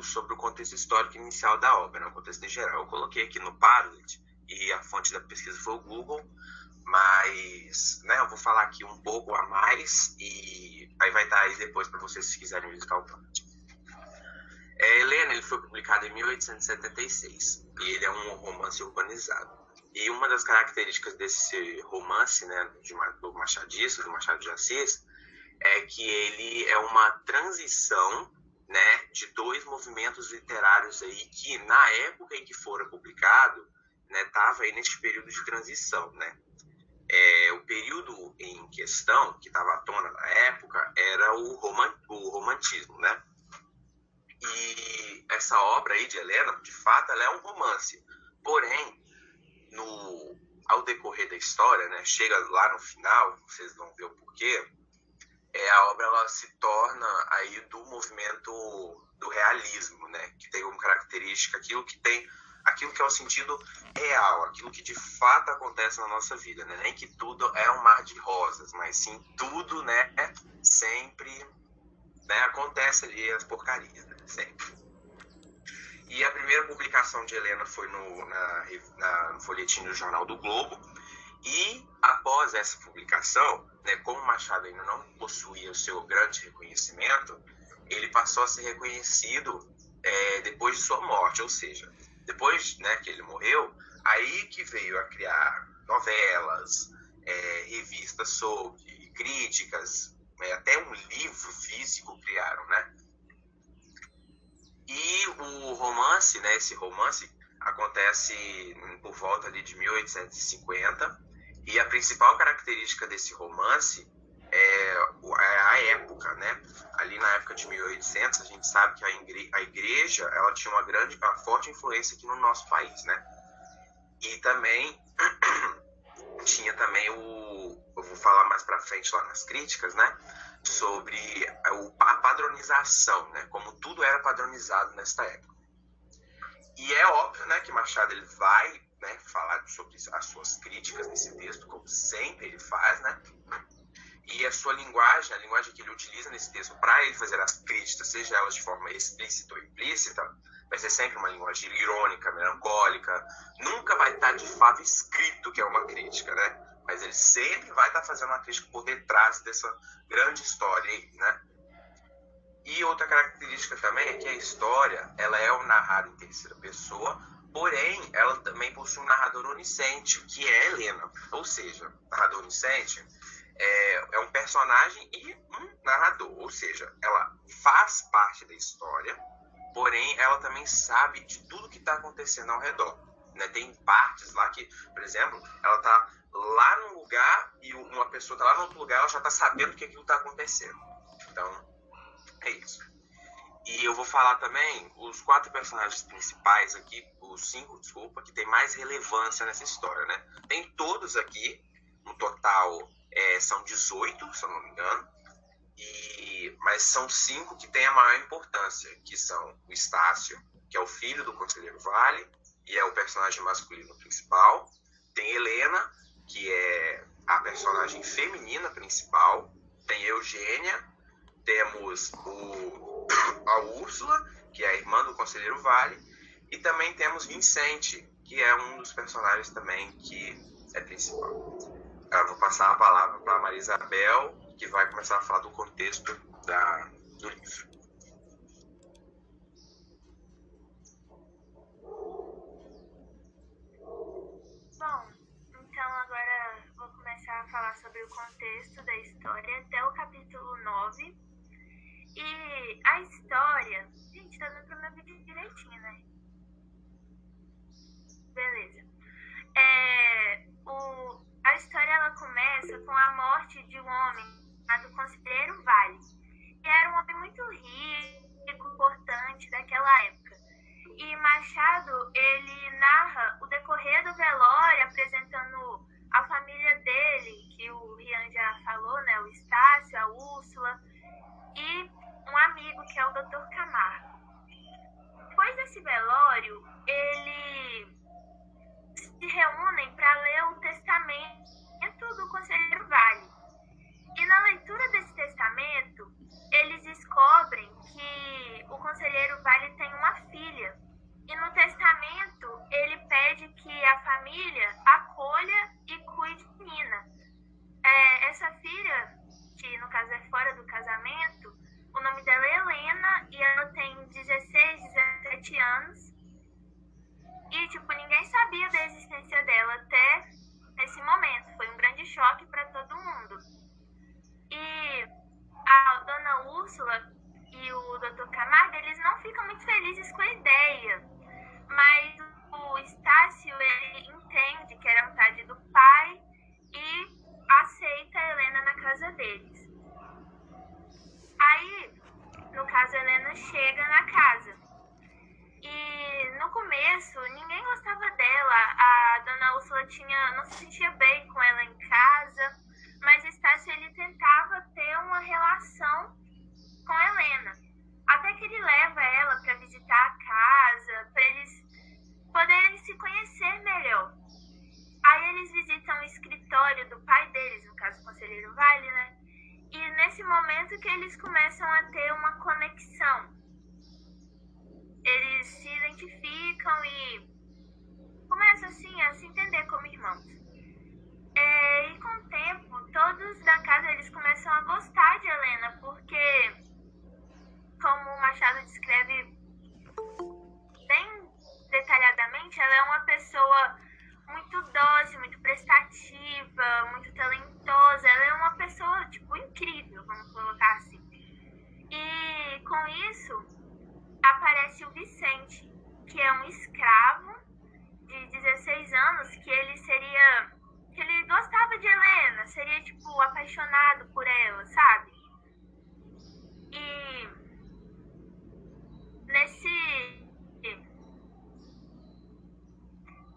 pouco sobre o contexto histórico inicial da obra, né, o contexto em geral. Eu coloquei aqui no Padlet e a fonte da pesquisa foi o Google, mas né, eu vou falar aqui um pouco a mais e aí vai estar aí depois para vocês se quiserem visitar o Padlet. É, Helena ele foi publicado em 1876 e ele é um romance urbanizado. E uma das características desse romance, né, de, do Machadista, do Machado de Assis, é que ele é uma transição, né, de dois movimentos literários aí que na época em que foram publicado, né, tava aí neste período de transição, né. É, o período em questão que estava à tona na época era o, roman, o romantismo, né. E essa obra aí de Helena, de fato, ela é um romance. Porém, no, ao decorrer da história, né, chega lá no final, vocês vão ver o porquê, é, a obra ela se torna aí do movimento do realismo, né, que tem como característica aquilo que tem aquilo que é o sentido real, aquilo que de fato acontece na nossa vida, né? Nem que tudo é um mar de rosas, mas sim tudo, né, sempre né, acontece ali as porcarias, né, sempre. E a primeira publicação de Helena foi no, na, na, no folhetim do Jornal do Globo. E após essa publicação, né, como Machado ainda não possuía o seu grande reconhecimento, ele passou a ser reconhecido é, depois de sua morte, ou seja, depois né, que ele morreu, aí que veio a criar novelas, é, revistas sobre críticas, é, até um livro físico criaram, né? E o romance, né, esse romance acontece por volta ali de 1850 e a principal característica desse romance é, é a época, né? Ali na época de 1800 a gente sabe que a igreja ela tinha uma grande, uma forte influência aqui no nosso país, né? E também tinha também o, eu vou falar mais para frente lá nas críticas, né? sobre a padronização, né? Como tudo era padronizado nesta época. E é óbvio, né, que Machado ele vai, né, falar sobre as suas críticas nesse texto, como sempre ele faz, né? E a sua linguagem, a linguagem que ele utiliza nesse texto para ele fazer as críticas, seja elas de forma explícita ou implícita, vai ser sempre uma linguagem irônica, melancólica. Nunca vai estar de fato escrito que é uma crítica, né? mas ele sempre vai estar tá fazendo uma crítica por detrás dessa grande história aí, né? E outra característica também é que a história, ela é narrado em terceira pessoa, porém, ela também possui um narrador onisciente, que é Helena. Ou seja, narrador onisciente é, é um personagem e um narrador, ou seja, ela faz parte da história, porém, ela também sabe de tudo que está acontecendo ao redor. Né? Tem partes lá que, por exemplo, ela está lá num lugar e uma pessoa está lá no outro lugar, ela já está sabendo que aquilo está acontecendo. Então, é isso. E eu vou falar também os quatro personagens principais aqui, os cinco, desculpa, que tem mais relevância nessa história, né? Tem todos aqui, no total é, são 18, se eu não me engano, e, mas são cinco que têm a maior importância, que são o Estácio, que é o filho do Conselheiro Vale, e é o personagem masculino principal, tem Helena, que é a personagem feminina principal, tem Eugênia, temos o, a Úrsula, que é a irmã do Conselheiro Vale, e também temos Vicente, que é um dos personagens também que é principal. Eu vou passar a palavra para a Maria Isabel, que vai começar a falar do contexto da, do livro. falar sobre o contexto da história até o capítulo 9. E a história. Gente, tá dando pra minha vida direitinho, né? Beleza. É, o, a história ela começa com a morte de um homem chamado Conselheiro Vale. Que era um homem muito rico, importante daquela época. E Machado, ele narra o decorrer do velório, apresentando a família dele, que o Rian já falou, né? O Estácio, a Úrsula e um amigo que é o Dr. Camargo. Depois desse velório, eles se reúnem para ler o testamento do conselheiro Vale. E na leitura desse testamento, eles descobrem que o conselheiro Vale tem uma filha. E no testamento, ele pede que a família acolha e cuide de Nina. É, essa filha, que no caso é fora do casamento, o nome dela é Helena e ela tem 16, 17 anos. E, tipo, ninguém sabia da existência dela até esse momento. Foi um grande choque para todo mundo. E a dona Úrsula e o doutor Camargo, eles não ficam muito felizes com a ideia. Mas o Estácio, ele entende que era vontade do pai e aceita a Helena na casa deles. Aí, no caso, Helena chega na casa. E no começo, ninguém gostava dela. A dona Úrsula tinha, não se sentia bem com ela em casa, mas Estácio ele tentava ter uma relação com Helena. Até que ele leva ela para visitar a casa, para eles poderem se conhecer melhor. Aí eles visitam o escritório do pai deles, no caso o conselheiro Vale, né? E nesse momento que eles começam a ter uma conexão. Eles se identificam e começam assim a se entender como irmãos. É, e com o tempo, todos da casa eles começam a gostar de Helena, porque, como o Machado descreve bem detalhadamente, ela é uma pessoa muito doce, muito prestativa, muito talentosa. Ela é uma pessoa, tipo, incrível, vamos colocar assim. E com isso aparece o Vicente, que é um escravo de 16 anos, que ele seria. que ele gostava de Helena, seria, tipo, apaixonado por ela, sabe? E nesse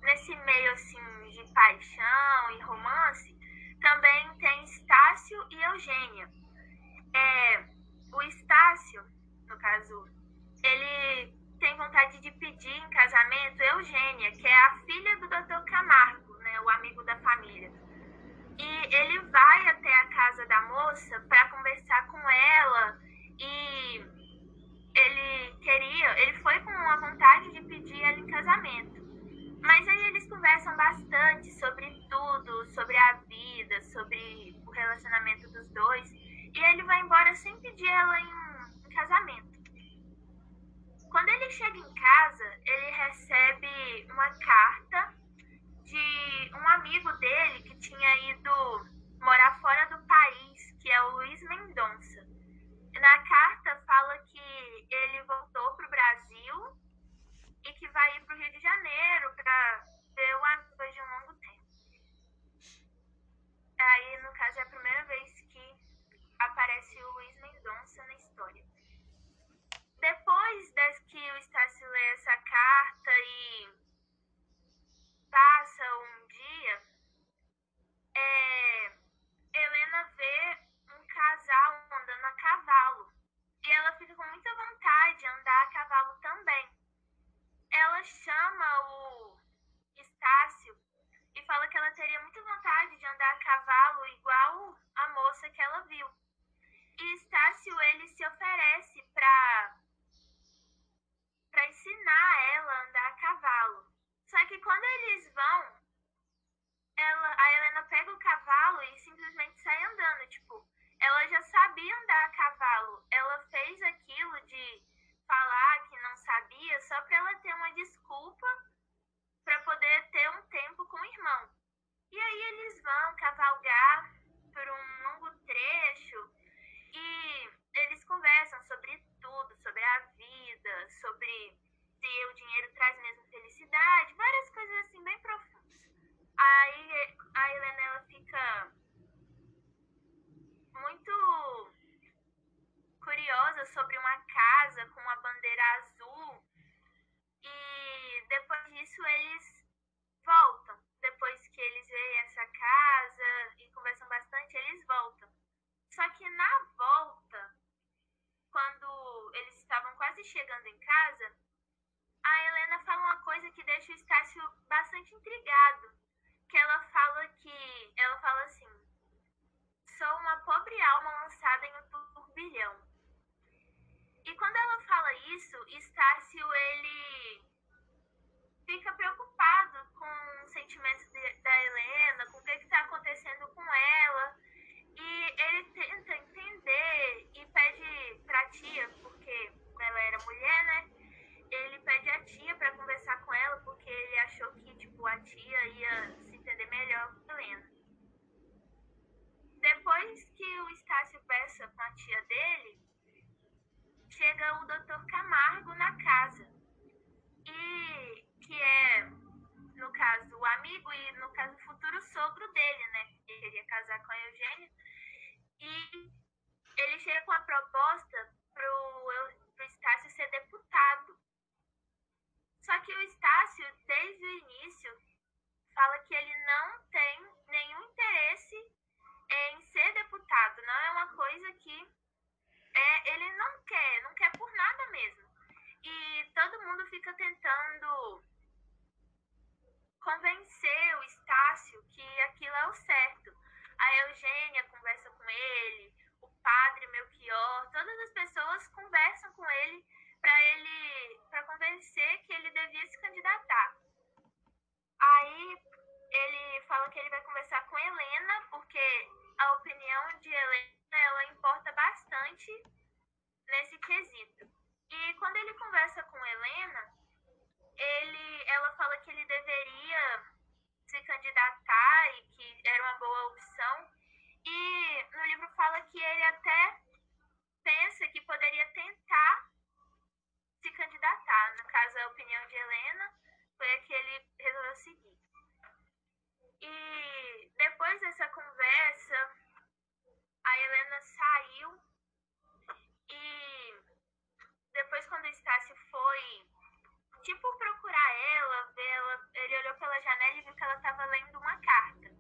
nesse meio assim de paixão e romance, também tem Estácio e Eugênia. É, o Estácio, no caso, ele tem vontade de pedir em casamento Eugênia, que é a filha do Dr. Camargo, né, o amigo da família. E ele vai até a casa da moça para conversar com ela e ele queria, ele foi com a vontade de pedir ela em casamento. Mas aí eles conversam bastante sobre tudo, sobre a vida, sobre o relacionamento dos dois. E ele vai embora sem pedir ela em, em casamento. Quando ele chega em casa, ele recebe uma carta de um amigo dele que tinha ido morar fora do país, que é o Luiz Mendonça. Na carta fala que ele voltou para o Brasil que vai ir para o Rio de Janeiro para ver o amigo de um longo tempo. Aí, no caso, é a primeira vez que aparece o Luiz Mendonça na história. Depois que o Estácio lê essa carta e passa um dia, é, Helena vê um casal andando a cavalo. E ela fica com muita vontade de andar a cavalo também ela chama o Estácio e fala que ela teria muita vontade de andar a cavalo igual a moça que ela viu. E Estácio ele se oferece para para ensinar ela a andar a cavalo. Só que quando eles vão, ela, a Helena pega o cavalo e simplesmente sai andando, tipo, ela já sabia andar a cavalo. Ela fez aquilo de falar que sabia só para ela ter uma desculpa para poder ter um tempo com o irmão. E aí eles vão cavalgar por um longo trecho e eles conversam sobre tudo, sobre a vida, sobre se o dinheiro traz mesmo felicidade, várias coisas assim bem profundas. Aí a Helena ela fica muito curiosa sobre uma casa com uma bandeira azul. E depois disso eles voltam. Depois que eles veem essa casa e conversam bastante, eles voltam. Só que na volta, quando eles estavam quase chegando em casa, a Helena fala uma coisa que deixa o Estácio bastante intrigado. Que ela fala que. Ela fala assim. Sou uma pobre alma lançada em um turbilhão. E quando ela fala isso, Estácio, ele fica preocupado com os sentimentos de, da Helena, com o que está acontecendo com ela. E ele tenta entender e pede pra tia, porque ela era mulher, né? Ele pede a tia para conversar com ela, porque ele achou que, tipo, a tia ia se entender melhor com a Helena. Depois que o Estácio peça com a tia dele, chega o Dr. Camargo na casa. E que é, no caso, o amigo e, no caso, o futuro sogro dele, né? Ele queria casar com a Eugênia. E chega com a proposta pro, pro Estácio ser deputado. Só que o Estácio, desde o início, fala que ele não tem nenhum interesse em ser deputado. Não é uma coisa que é, ele não quer, não quer por nada mesmo. E todo mundo fica tentando convencer o Estácio que aquilo é o certo. A Eugênia conversa com ele, o padre Melchior, todas as pessoas conversam com ele para ele para convencer que ele devia se candidatar. Aí ele fala que ele vai conversar com Helena, porque a opinião de Helena ela importa bastante nesse quesito. E quando ele conversa com Helena, ele, ela fala que ele deveria se candidatar e que era uma boa opção. E no livro fala que ele até pensa que poderia tentar se candidatar. No caso, a opinião de Helena foi a que ele resolveu seguir. E depois dessa conversa, a Helena saiu e depois quando o Estácio foi tipo procurar ela, ver ela, ele olhou pela janela e viu que ela estava lendo uma carta.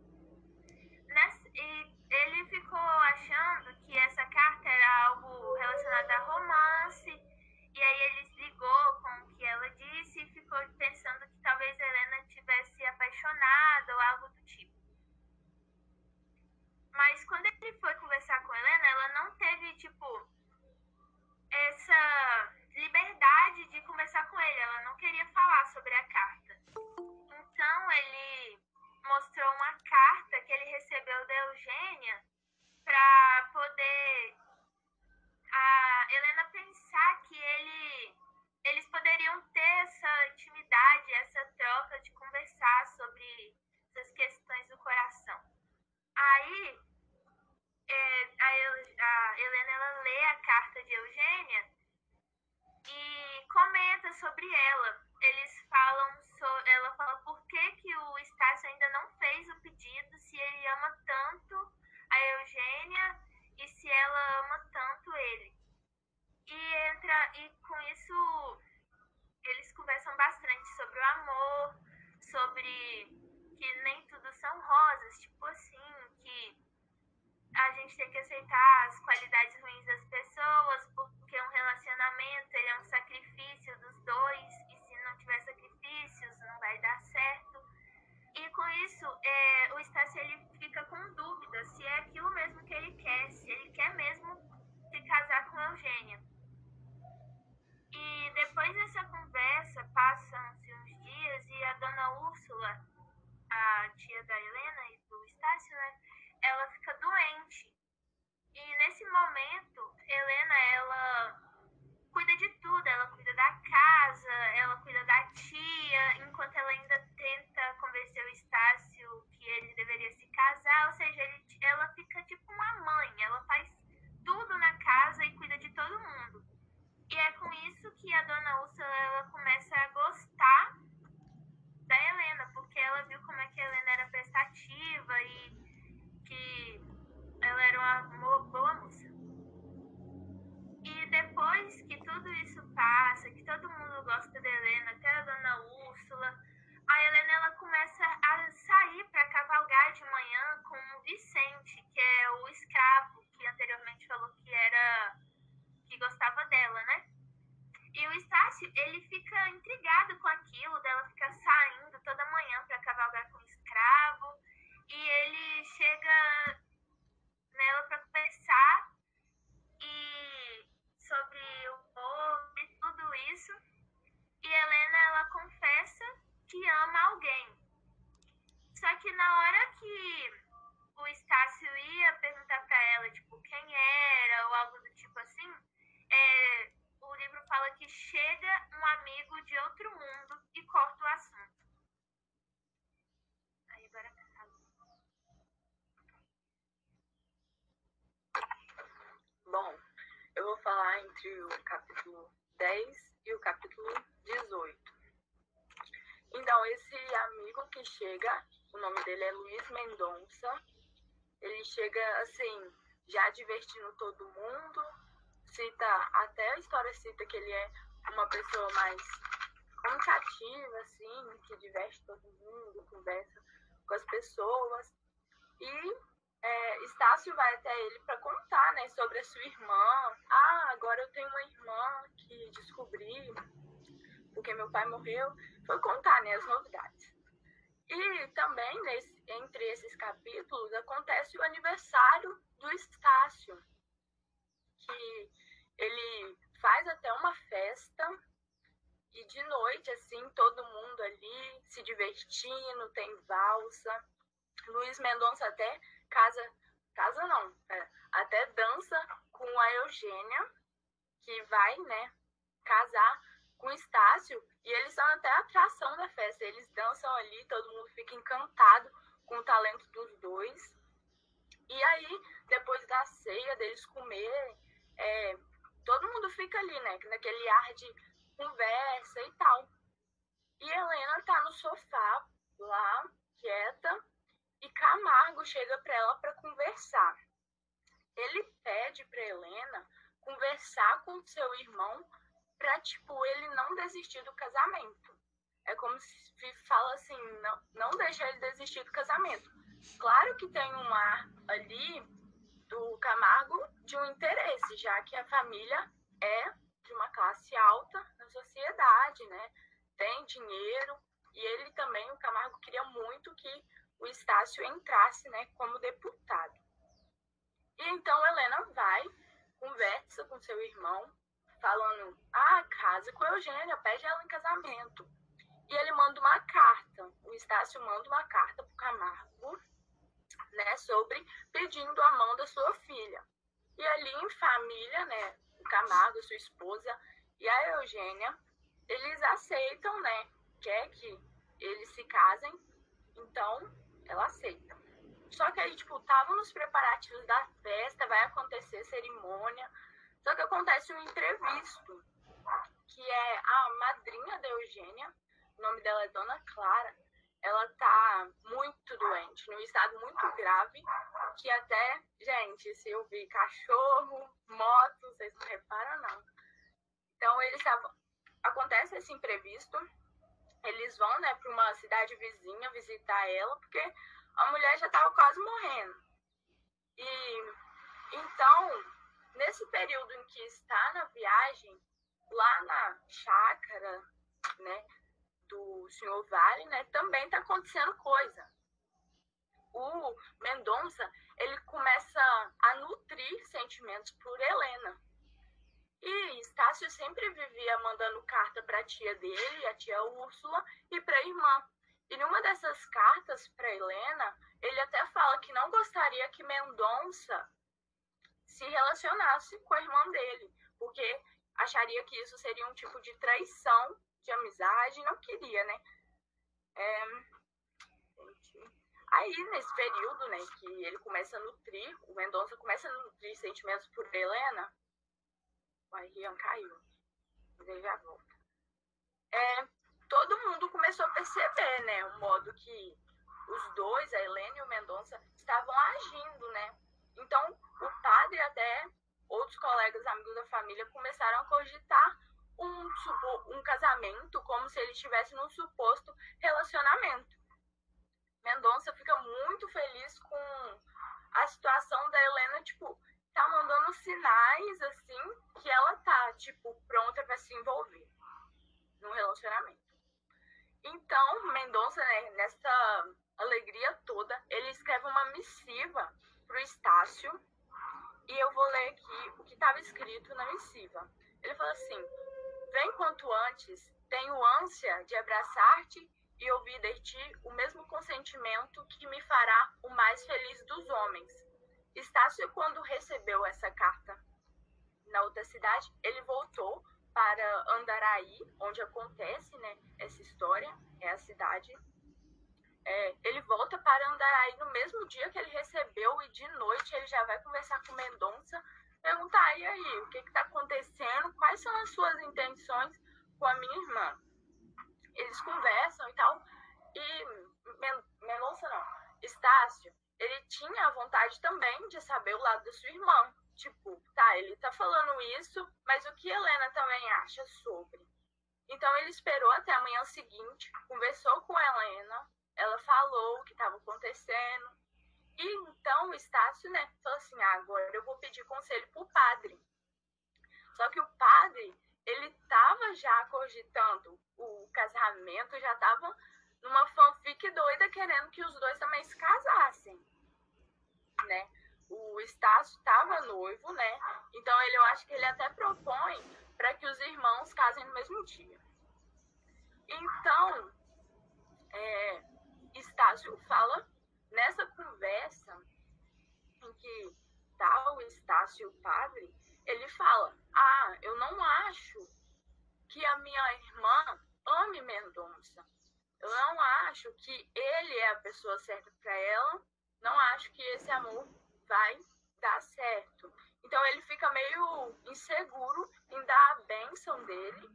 Nessa, e ele ficou achando que essa carta era algo relacionado a romance, e aí ele ligou com o que ela disse e ficou pensando que talvez Helena tivesse apaixonada ou algo do. Mas quando ele foi conversar com Helena, ela não teve, tipo, essa liberdade de conversar com ele. Ela não queria falar sobre a carta. Então ele mostrou uma carta que ele recebeu da Eugênia para poder a Helena pensar que ele eles poderiam ter essa intimidade, essa troca de conversar sobre essas questões do coração. Aí é, a, a Helena ela lê a carta de Eugênia e comenta sobre ela. Eles falam, so, ela fala por que, que o Estácio ainda não fez o pedido, se ele ama tanto a Eugênia e se ela ama tanto ele. E entra e com isso eles conversam bastante sobre o amor, sobre que nem tudo são rosas, tipo assim, que a gente tem que aceitar as qualidades ruins das pessoas, porque um relacionamento ele é um sacrifício dos dois, e se não tiver sacrifícios, não vai dar certo. E com isso, é, o Estácio ele fica com dúvida se é aquilo mesmo que ele quer, se que chega, o nome dele é Luiz Mendonça, ele chega assim, já divertindo todo mundo. Cita, até a história cita que ele é uma pessoa mais comunicativa, assim, que diverte todo mundo, conversa com as pessoas. E é, Estácio vai até ele para contar né, sobre a sua irmã. Ah, agora eu tenho uma irmã que descobri porque meu pai morreu. Foi contar né, as novidades. Também, nesse, entre esses capítulos, acontece o aniversário do Estácio, que ele faz até uma festa e de noite, assim, todo mundo ali se divertindo, tem valsa. Luiz Mendonça até casa, casa não, é, até dança com a Eugênia, que vai, né, casar com Estácio, e eles são até a atração da festa. Eles dançam ali, todo mundo fica encantado com o talento dos dois. E aí, depois da ceia, deles comer, é, todo mundo fica ali, né, naquele ar de conversa e tal. E Helena tá no sofá lá, quieta, e Camargo chega para ela para conversar. Ele pede para Helena conversar com seu irmão para tipo ele não desistir do casamento. É como se fala assim, não, não deixa ele desistir do casamento. Claro que tem um ar ali do Camargo de um interesse, já que a família é de uma classe alta na sociedade, né? Tem dinheiro e ele também, o Camargo queria muito que o Estácio entrasse, né, como deputado. E então Helena vai, conversa com seu irmão, falando: "Ah, casa com a Eugênia, pede ela em casamento". E ele manda uma carta. O Estácio manda uma carta para o Camargo, né, sobre pedindo a mão da sua filha. E ali em família, né, o Camargo, sua esposa e a Eugênia, eles aceitam, né? Quer que eles se casem, então ela aceita. Só que aí, tipo, tava nos preparativos da festa, vai acontecer cerimônia. Só que acontece um imprevisto, que é a madrinha da Eugênia, o nome dela é Dona Clara, ela tá muito doente, num estado muito grave, que até, gente, se eu vi cachorro, moto, vocês não reparam não. Então eles estavam. Acontece esse imprevisto, eles vão, né, para uma cidade vizinha visitar ela, porque a mulher já estava quase morrendo. E então, nesse período em que está na viagem, lá na chácara, né, do senhor Vale, né, também está acontecendo coisa. O Mendonça, ele começa a nutrir sentimentos por Helena. E Estácio sempre vivia mandando carta para a tia dele, a tia Úrsula, e para a irmã. E numa dessas cartas para Helena, ele até fala que não gostaria que Mendonça se relacionasse com a irmã dele, porque acharia que isso seria um tipo de traição de amizade, não queria, né? É... Aí, nesse período, né, que ele começa a nutrir, o Mendonça começa a nutrir sentimentos por Helena, o Rian caiu, ele já volta. É, todo mundo começou a perceber, né, o modo que os dois, a Helena e o Mendonça, estavam agindo, né? Então, o padre até outros colegas amigos da família começaram a cogitar um, um casamento como se ele estivesse num suposto relacionamento. Mendonça fica muito feliz com a situação da Helena, tipo, tá mandando sinais, assim, que ela tá, tipo, pronta para se envolver num relacionamento. Então, Mendonça, né, nessa alegria toda, ele escreve uma missiva pro Estácio, e eu vou ler aqui o que estava escrito na missiva. Ele fala assim: Vem quanto antes, tenho ânsia de abraçar-te e ouvir de ti o mesmo consentimento que me fará o mais feliz dos homens. Estácio, quando recebeu essa carta na outra cidade, ele voltou para Andaraí, onde acontece né, essa história, é a cidade. É, ele volta para Andaraí no mesmo dia que ele recebeu e de noite ele já vai conversar com Mendonça perguntar, e aí, o que está acontecendo? Quais são as suas intenções com a minha irmã? Eles conversam e tal, e Mendonça não, Estácio, ele tinha a vontade também de saber o lado da sua irmã. Tipo, tá, ele tá falando isso, mas o que Helena também acha sobre? Então ele esperou até a manhã seguinte, conversou com Helena, ela falou o que estava acontecendo. E então o Estácio, né, falou assim: ah, agora eu vou pedir conselho pro padre. Só que o padre, ele tava já cogitando o casamento, já tava numa fanfic doida querendo que os dois também se casassem, né? O Estácio tava noivo, né? Então ele, eu acho que ele até propõe para que os irmãos casem no mesmo dia. Então, é, Estácio fala nessa conversa em que tá o Estácio padre, ele fala: Ah, eu não acho que a minha irmã ame Mendonça. Eu não acho que ele é a pessoa certa para ela. Não acho que esse amor vai dar certo. Então ele fica meio inseguro em dar a bênção dele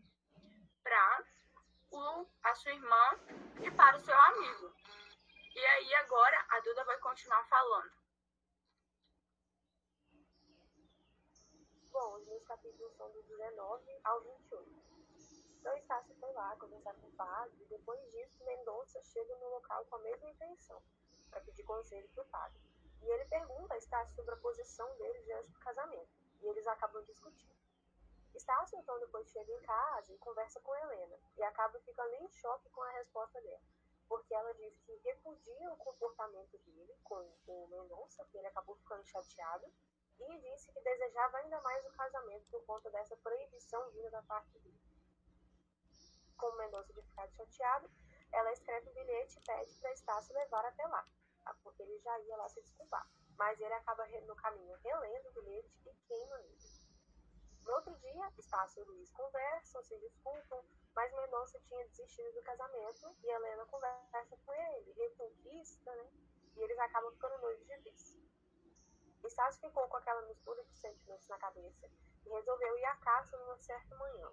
para a sua irmã e para o seu amigo. E aí agora a Duda vai continuar falando. Bom, os meus capítulos são do 19 ao 28. Então Estácio foi lá conversar com o padre e depois disso Mendonça chega no local com a mesma intenção, para pedir conselho para o padre. E ele pergunta a Estácio sobre a posição dele diante do casamento, e eles acabam discutindo. Estácio então depois chega em casa e conversa com Helena, e acaba ficando em choque com a resposta dela, porque ela diz que repudia o comportamento dele com o Mendonça, que ele acabou ficando chateado, e disse que desejava ainda mais o casamento por conta dessa proibição vinda da parte dele com Mendonça de ficar chateado, ela escreve um bilhete e pede para Estácio levar até lá, tá? porque ele já ia lá se desculpar. Mas ele acaba no caminho relendo o bilhete e queima ele. No outro dia, Estácio e Luiz conversam, se desculpam, mas Mendonça tinha desistido do casamento e Helena conversa com ele, reconquista, né? E eles acabam ficando noivos de vez. Estácio ficou com aquela mistura de sentimentos na cabeça e resolveu ir à caça numa certa manhã.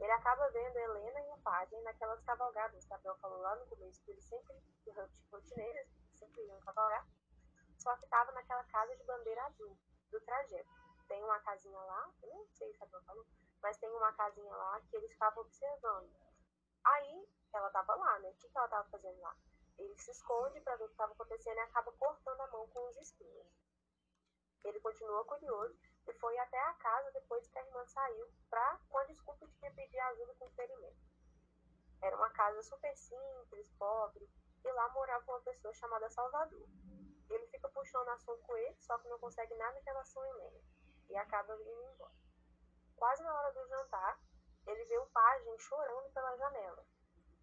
Ele acaba vendo Helena e o padre naquelas cavalgadas que a Bel falou lá no começo, que eles sempre, rotineiros, sempre iam cavalgar, só que estava naquela casa de bandeira azul do trajeto. Tem uma casinha lá, eu não sei se a Bel falou, mas tem uma casinha lá que eles ficavam observando. Aí ela estava lá, né? O que, que ela estava fazendo lá? Ele se esconde para ver o que estava acontecendo e acaba cortando a mão com os espinhos. Ele continua curioso e foi até a casa depois que a irmã saiu, pra, com a desculpa de que pedir ajuda com o ferimento. Era uma casa super simples, pobre, e lá morava uma pessoa chamada Salvador. Ele fica puxando assunto com ele, só que não consegue nada em relação a Helena, e acaba indo embora. Quase na hora do jantar, ele vê o pajem chorando pela janela,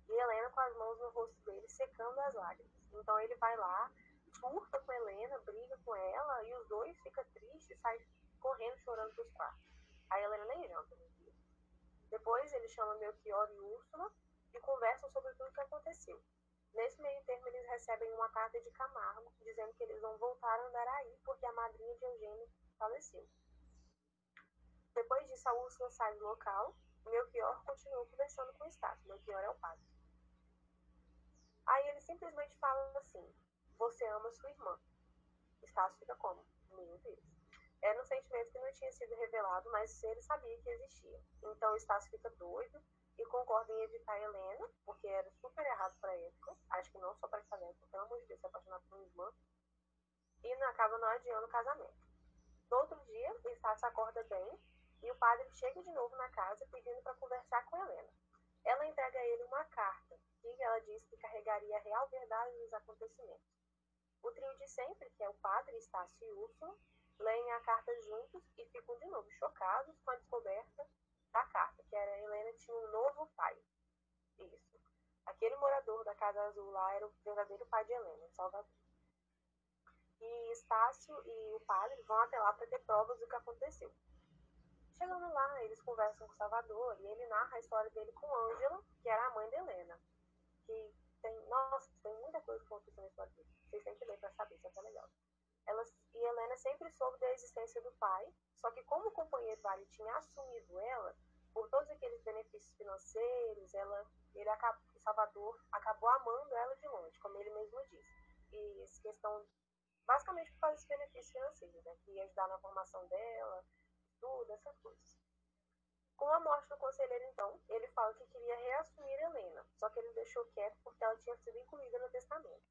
e Helena com as mãos no rosto dele, secando as lágrimas. Então ele vai lá, surta com Helena, briga com ela, e os dois ficam tristes e saem correndo chorando para os quartos. A Helena nem janta dia. Depois ele chama Melchior e Úrsula e conversam sobre tudo o que aconteceu. Nesse meio termo, eles recebem uma carta de Camargo dizendo que eles vão voltar a Andaraí porque a madrinha de Eugênio faleceu. Depois disso, a Úrsula sai do local e Melchior continua conversando com o Estácio. Melchior é o padre. Aí ele simplesmente fala assim: Você ama sua irmã. Estácio fica como? Meu Deus. Era um sentimento que não tinha sido revelado, mas ele sabia que existia. Então Estácio fica doido e concorda em evitar Helena, porque era super errado para época. Acho que não só para essa época, pelo amor de Deus, se apaixonar por uma irmã. E acaba não adiando o casamento. No outro dia, Estácio acorda bem e o padre chega de novo na casa pedindo para conversar com Helena. Ela entrega a ele uma carta que ela diz que carregaria a real verdade dos acontecimentos. O trio de sempre, que é o padre, Estácio e Úrsula, leem a carta juntos e ficam de novo chocados com a descoberta da carta, que era Helena tinha um novo pai. Isso. Aquele morador da Casa Azul lá era o verdadeiro pai de Helena, Salvador. E Estácio e o padre vão até lá para ter provas do que aconteceu. Chegando lá, eles conversam com Salvador e ele narra a história dele com Ângela, que era a mãe de Helena. Que tem, nossa, tem muita coisa que aconteceu na história dele. Vocês têm que ler para saber, isso é legal. Ela, e Helena sempre soube da existência do pai, só que como o companheiro Vale tinha assumido ela, por todos aqueles benefícios financeiros, ela, ele acabou, Salvador acabou amando ela de longe, como ele mesmo disse. E essa questão basicamente por causa benefícios financeiros, né? Que ia ajudar na formação dela, tudo, essas coisas. Com a morte do conselheiro, então, ele fala que queria reassumir Helena, só que ele deixou quieto porque ela tinha sido incluída no testamento.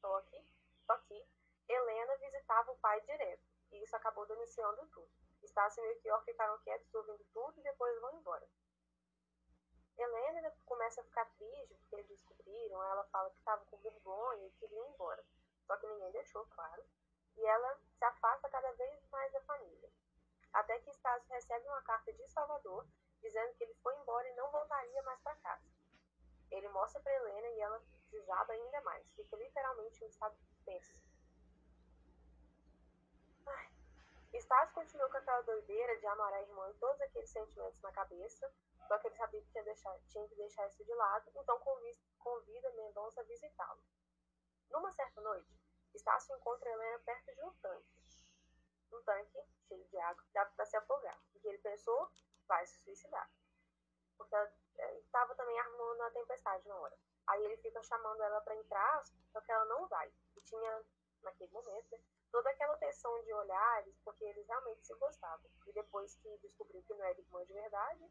Só que, só que Helena visitava o pai direto, e isso acabou denunciando tudo. Estácio e Melchior ficaram quietos ouvindo tudo e depois vão embora. Helena começa a ficar triste porque eles descobriram, ela fala que estava com vergonha e queria ir embora. Só que ninguém deixou, claro. E ela se afasta cada vez mais da família. Até que Estácio recebe uma carta de Salvador dizendo que ele foi embora e não voltaria mais para casa. Ele mostra para Helena e ela desaba ainda mais. Fica literalmente em um estado tenso. Estácio continuou com aquela doideira de amar a irmã e todos aqueles sentimentos na cabeça, só que ele sabia que tinha, deixar, tinha que deixar isso de lado, então convida Mendonça a visitá-lo. Numa certa noite, Estácio encontra Helena perto de um tanque. Um tanque cheio de água dava para se afogar, e ele pensou, vai se suicidar. Porque estava é, também armando a tempestade na hora. Aí ele fica chamando ela para entrar, só que ela não vai. E tinha, naquele momento, né, toda aquela tensão de olhares, porque eles realmente se gostavam. E depois que descobriu que não era irmã de verdade,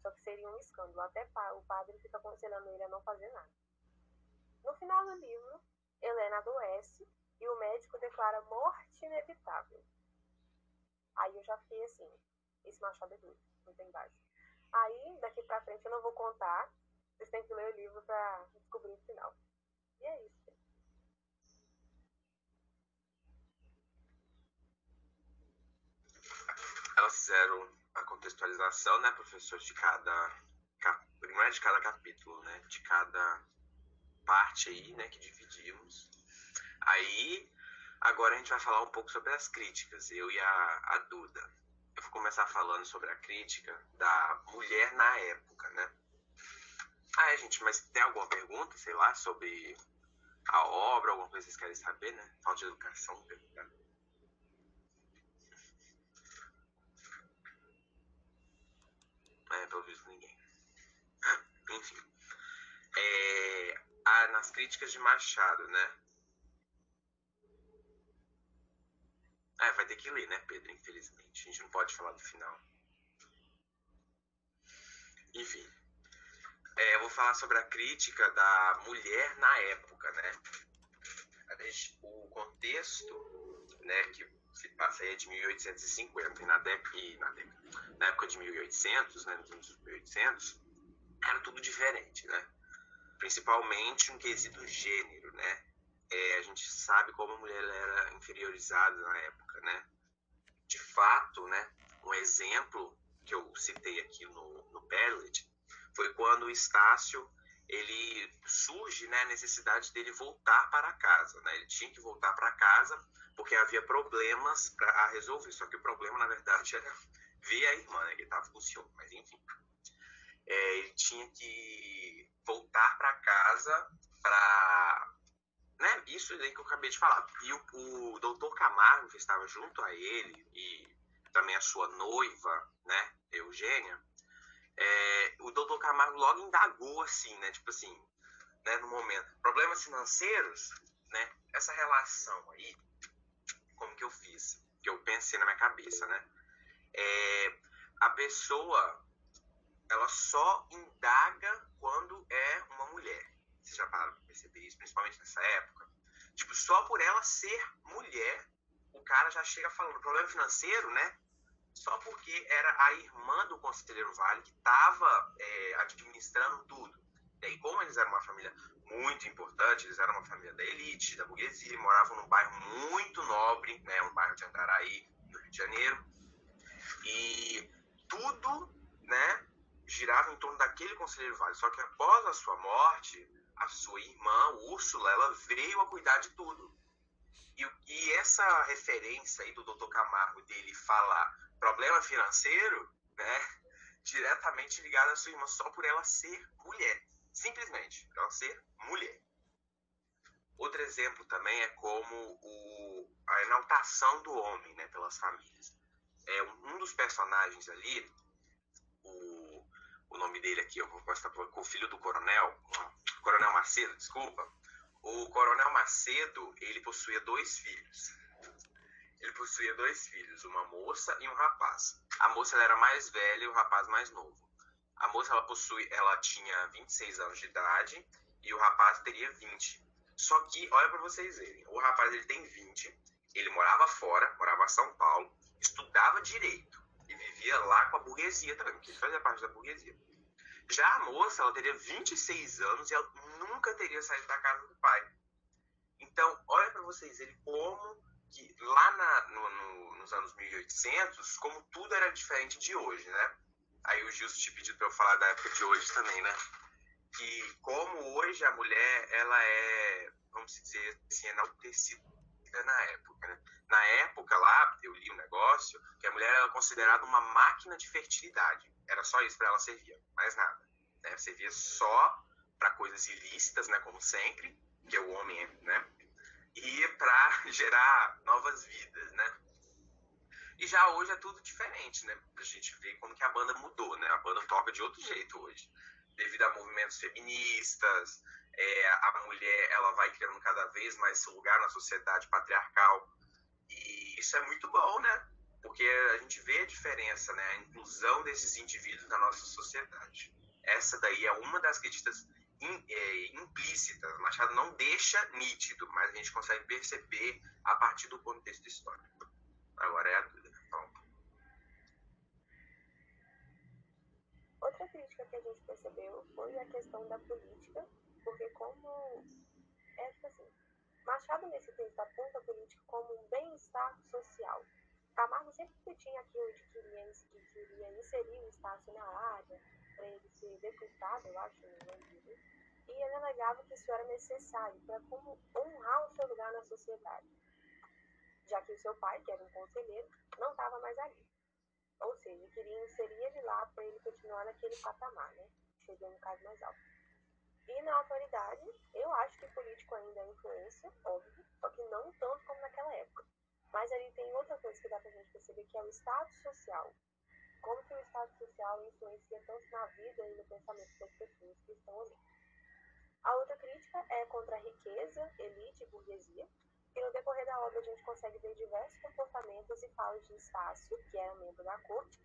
só que seria um escândalo. Até o padre fica aconselhando ele a não fazer nada. No final do livro, Helena adoece e o médico declara morte inevitável. Aí eu já fiquei assim, esse machado é duro, não tem base. Aí, daqui pra frente, eu não vou contar, vocês têm que ler o livro pra descobrir o final. E é isso. Elas fizeram a contextualização, né, professor, de cada não é de cada capítulo, né, de cada parte aí, né, que dividimos. Aí, agora a gente vai falar um pouco sobre as críticas, eu e a, a Duda. Eu vou começar falando sobre a crítica da mulher na época, né? Ah, gente, mas tem alguma pergunta, sei lá, sobre a obra, alguma coisa que vocês querem saber, né? Falta de educação, perguntar. É, pelo visto ninguém. Enfim. É, ah, nas críticas de Machado, né? Ah, vai ter que ler, né, Pedro? Infelizmente. A gente não pode falar do final. Enfim. É, eu vou falar sobre a crítica da mulher na época, né? O contexto, né, que se passa aí de 1850 e na, e na, na época de 1800, né, nos anos 1800, era tudo diferente, né? Principalmente um quesito gênero, né? É, a gente sabe como a mulher era inferiorizada na época, né? De fato, né? Um exemplo que eu citei aqui no, no Perlet foi quando o Estácio ele surge né, a necessidade dele voltar para casa. Né? Ele tinha que voltar para casa porque havia problemas para resolver. Só que o problema, na verdade, era ver a irmã, né? ele estava com ciúme, mas enfim. É, ele tinha que voltar para casa para. Né, isso aí que eu acabei de falar. E o, o doutor Camargo, que estava junto a ele, e também a sua noiva, né, Eugênia, é, o doutor Camargo logo indagou assim, né? Tipo assim, né, no momento. Problemas financeiros, né? Essa relação aí, como que eu fiz? Que eu pensei na minha cabeça, né? É, a pessoa, ela só indaga quando é uma mulher. Vocês já pararam pra perceber isso, principalmente nessa época? Tipo, só por ela ser mulher, o cara já chega falando. Problema financeiro, né? só porque era a irmã do conselheiro Vale que estava é, administrando tudo. E aí, como eles eram uma família muito importante, eles eram uma família da elite, da burguesia, moravam num bairro muito nobre, né, um bairro de Andaraí, no Rio de Janeiro, e tudo, né, girava em torno daquele conselheiro Vale. Só que após a sua morte, a sua irmã, Úrsula, ela veio a cuidar de tudo. E, e essa referência aí do Dr. Camargo dele falar problema financeiro, né, diretamente ligado à sua irmã só por ela ser mulher, simplesmente, ela ser mulher. Outro exemplo também é como o, a enaltação do homem, né, pelas famílias. É um, um dos personagens ali, o, o nome dele aqui, eu vou para o filho do coronel, Coronel Macedo, desculpa, O Coronel Macedo, ele possuía dois filhos. Ele possuía dois filhos, uma moça e um rapaz. A moça era mais velha e o rapaz mais novo. A moça ela possui, ela tinha 26 anos de idade e o rapaz teria 20. Só que, olha para vocês verem, o rapaz ele tem 20, ele morava fora, morava em São Paulo, estudava direito e vivia lá com a burguesia também, porque ele fazia parte da burguesia. Já a moça, ela teria 26 anos e ela nunca teria saído da casa do pai. Então, olha para vocês, ele como que lá na, no, no, nos anos 1800, como tudo era diferente de hoje, né? Aí o Gilson te pediu para eu falar da época de hoje também, né? Que como hoje a mulher, ela é, vamos dizer assim, enaltecida na época, né? Na época lá, eu li um negócio, que a mulher era considerada uma máquina de fertilidade. Era só isso para ela servir, mais nada. Né? Servia só para coisas ilícitas, né? Como sempre, que é o homem, né? E para gerar novas vidas, né? E já hoje é tudo diferente, né? A gente vê como que a banda mudou, né? A banda toca de outro jeito hoje. Devido a movimentos feministas, é, a mulher ela vai criando cada vez mais seu lugar na sociedade patriarcal. E isso é muito bom, né? Porque a gente vê a diferença, né? A inclusão desses indivíduos na nossa sociedade. Essa daí é uma das críticas in, é, implícitas. Machado não deixa nítido, mas a gente consegue perceber a partir do contexto histórico. Agora é a dúvida. Outra crítica que a gente percebeu foi a questão da política, porque como é tipo assim, Machado nesse texto aponta a política como um bem-estar social. Camargo sempre tinha aquilo de que queria, que queria inserir o Estácio na área, para ele ser deputado, eu acho, no nome e ele alegava que isso era necessário para como honrar o seu lugar na sociedade, já que o seu pai, que era um conselheiro, não estava mais ali. Ou seja, queria inserir ele lá para ele continuar naquele patamar, né? Chegando um caso mais alto. E na atualidade, eu acho que político ainda é influência, óbvio, só que não tanto como naquela época. Mas ali tem outra coisa que dá pra gente perceber, que é o status social. Como que o status social influencia tanto na vida e no pensamento das pessoas que estão ali. A outra crítica é contra a riqueza, elite e burguesia, e no decorrer da obra a gente consegue ver diversos comportamentos e falas de Estácio, que era um membro da corte.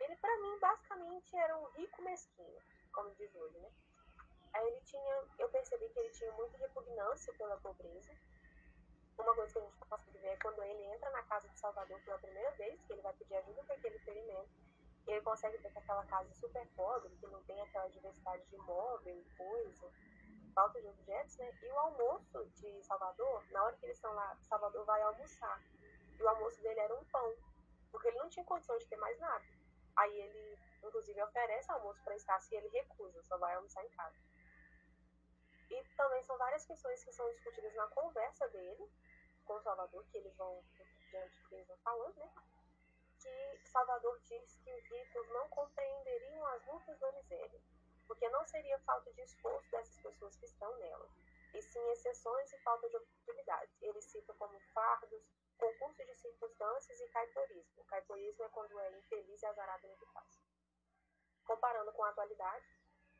Ele, para mim, basicamente era um rico mesquinho, como diz hoje, né? Aí ele tinha, eu percebi que ele tinha muita repugnância pela pobreza. Uma coisa que a gente consegue ver é quando ele entra na casa de Salvador pela primeira vez, que ele vai pedir ajuda para aquele ferimento, e ele consegue ver que aquela casa é super pobre, que não tem aquela diversidade de móvel coisa falta de objetos, né? E o almoço de Salvador, na hora que eles estão lá, Salvador vai almoçar. E o almoço dele era um pão, porque ele não tinha condição de ter mais nada. Aí ele, inclusive, oferece almoço para Estácio e ele recusa, só vai almoçar em casa. E também são várias questões que são discutidas na conversa dele com o Salvador, que eles vão, diante do que eles vão falando, né? Que Salvador diz que os ricos não compreenderiam as lutas da miséria porque não seria falta de esforço dessas pessoas que estão nela, e sim exceções e falta de oportunidades. Ele cita como fardos, concurso de circunstâncias e caiporismo. Caiporismo é quando é infeliz e azarado no que faz. Comparando com a atualidade,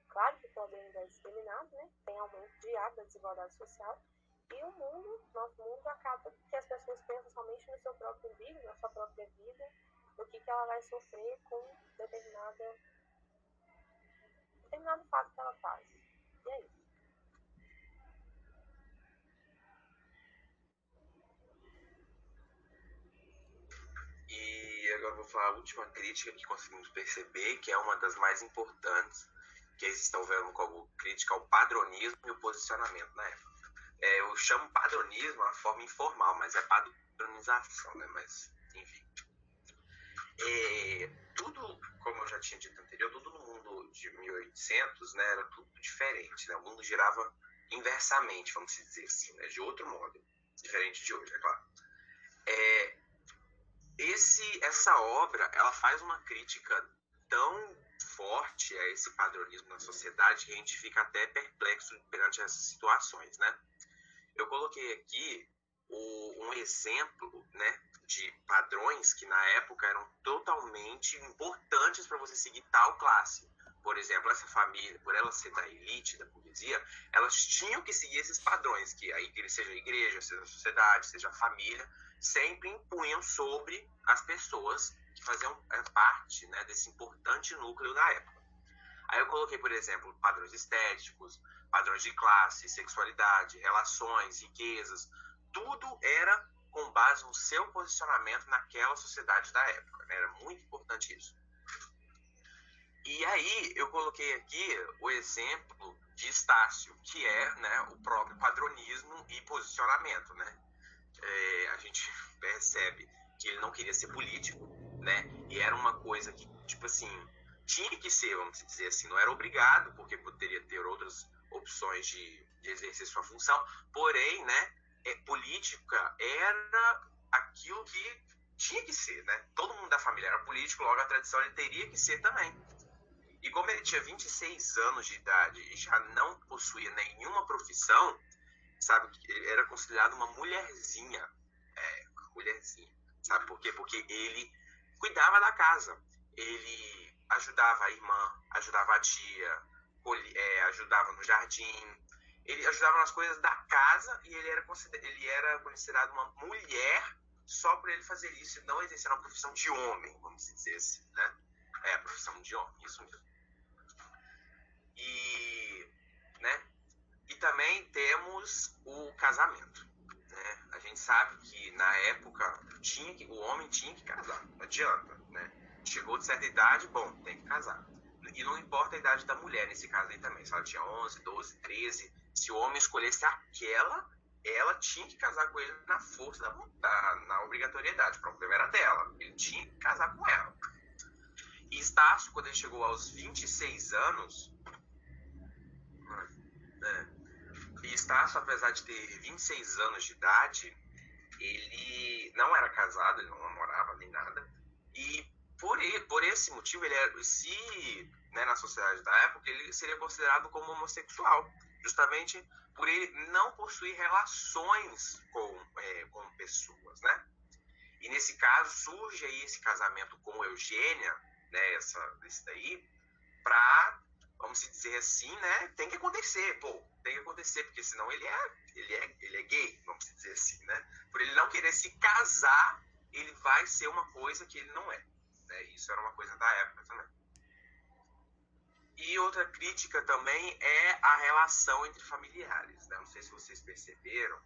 claro que o pobre ainda é discriminado, né? tem aumento diário da desigualdade social, e o mundo, nosso mundo, acaba que as pessoas pensam somente no seu próprio umbigo, na sua própria vida, no que, que ela vai sofrer com determinada determinado fato que ela faz. E é isso. E agora vou falar a última crítica que conseguimos perceber, que é uma das mais importantes, que eles estão vendo como crítica ao padronismo e o posicionamento na época. É, eu chamo padronismo uma forma informal, mas é padronização, né? Mas, enfim. É, tudo, como eu já tinha dito anterior, tudo no mundo de 1800 né, era tudo diferente. Né? O mundo girava inversamente, vamos dizer assim, né? de outro modo, diferente de hoje, é claro. É, esse, essa obra ela faz uma crítica tão forte a esse padronismo na sociedade que a gente fica até perplexo perante essas situações, né? Eu coloquei aqui o, um exemplo, né, de padrões que na época eram totalmente importantes para você seguir tal classe. Por exemplo, essa família, por ela ser da elite, da burguesia, elas tinham que seguir esses padrões, que a igreja, seja a igreja, seja a sociedade, seja a família, sempre impunham sobre as pessoas que faziam é, parte né, desse importante núcleo da época. Aí eu coloquei, por exemplo, padrões estéticos, padrões de classe, sexualidade, relações, riquezas, tudo era com base no seu posicionamento naquela sociedade da época. Né? Era muito importante isso. E aí eu coloquei aqui o exemplo de Estácio, que é né, o próprio padronismo e posicionamento. Né? É, a gente percebe que ele não queria ser político, né? E era uma coisa que, tipo assim, tinha que ser, vamos dizer assim, não era obrigado, porque poderia ter outras opções de, de exercer sua função, porém, né, é, política era aquilo que tinha que ser, né? Todo mundo da família era político, logo a tradição ele teria que ser também. E como ele tinha 26 anos de idade e já não possuía nenhuma profissão, sabe, ele era considerado uma mulherzinha. É, mulherzinha. Sabe por quê? Porque ele cuidava da casa. Ele ajudava a irmã, ajudava a tia, é, ajudava no jardim, ele ajudava nas coisas da casa e ele era, ele era considerado uma mulher só por ele fazer isso e não exercer uma profissão de homem, vamos dizer assim, né? É, a profissão de homem, isso mesmo. E, né? E também temos o casamento. Né? A gente sabe que na época tinha que, o homem tinha que casar, não adianta, né? Chegou de certa idade, bom, tem que casar. E não importa a idade da mulher nesse caso aí também, se ela tinha 11, 12, 13, se o homem escolhesse aquela, ela tinha que casar com ele na força da vontade, na obrigatoriedade. O problema era dela, ele tinha que casar com ela. E Estácio, quando ele chegou aos 26 anos, né, e Estácio, apesar de ter 26 anos de idade, ele não era casado, ele não namorava nem nada. E por, ele, por esse motivo, ele era, se né, na sociedade da época, ele seria considerado como homossexual, justamente por ele não possuir relações com, é, com pessoas, né? E nesse caso surge aí esse casamento com Eugênia, né, essa, esse daí, para, vamos dizer assim, né, tem que acontecer, pô, tem que acontecer, porque senão ele é, ele é, ele é gay, vamos dizer assim, né? Por ele não querer se casar, ele vai ser uma coisa que ele não é. Né? Isso era uma coisa da época também. E outra crítica também é a relação entre familiares. Né? Não sei se vocês perceberam,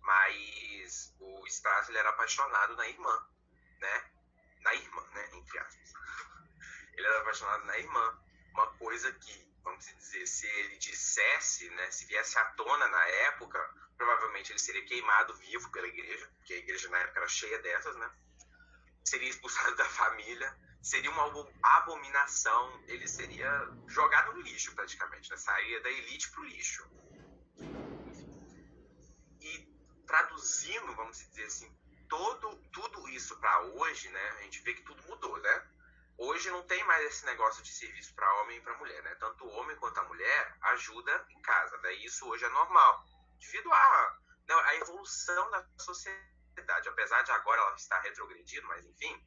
mas o Stas ele era apaixonado na irmã, né? Na irmã, né? Entre aspas. Ele era apaixonado na irmã. Uma coisa que, vamos dizer, se ele dissesse, né? Se viesse à tona na época, provavelmente ele seria queimado vivo pela igreja, porque a igreja na época era cheia dessas, né? Seria expulsado da família seria uma abominação, ele seria jogado no lixo praticamente, né? sairia da elite para o lixo. E traduzindo, vamos dizer assim, todo, tudo isso para hoje, né? A gente vê que tudo mudou, né? Hoje não tem mais esse negócio de serviço para homem e para mulher, né? Tanto o homem quanto a mulher ajuda em casa, né? Isso hoje é normal, devido à, à evolução da sociedade, apesar de agora ela estar retrogredindo, mas enfim.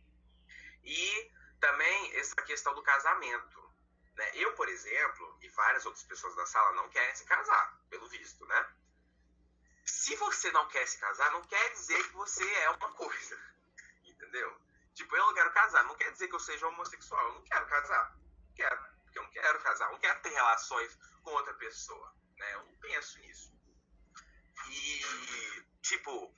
E também essa questão do casamento. Né? Eu, por exemplo, e várias outras pessoas da sala não querem se casar, pelo visto, né? Se você não quer se casar, não quer dizer que você é uma coisa, entendeu? Tipo, eu não quero casar, não quer dizer que eu seja homossexual, eu não quero casar, não quero, porque eu não quero casar, não quero ter relações com outra pessoa, né? Eu não penso nisso. E, tipo,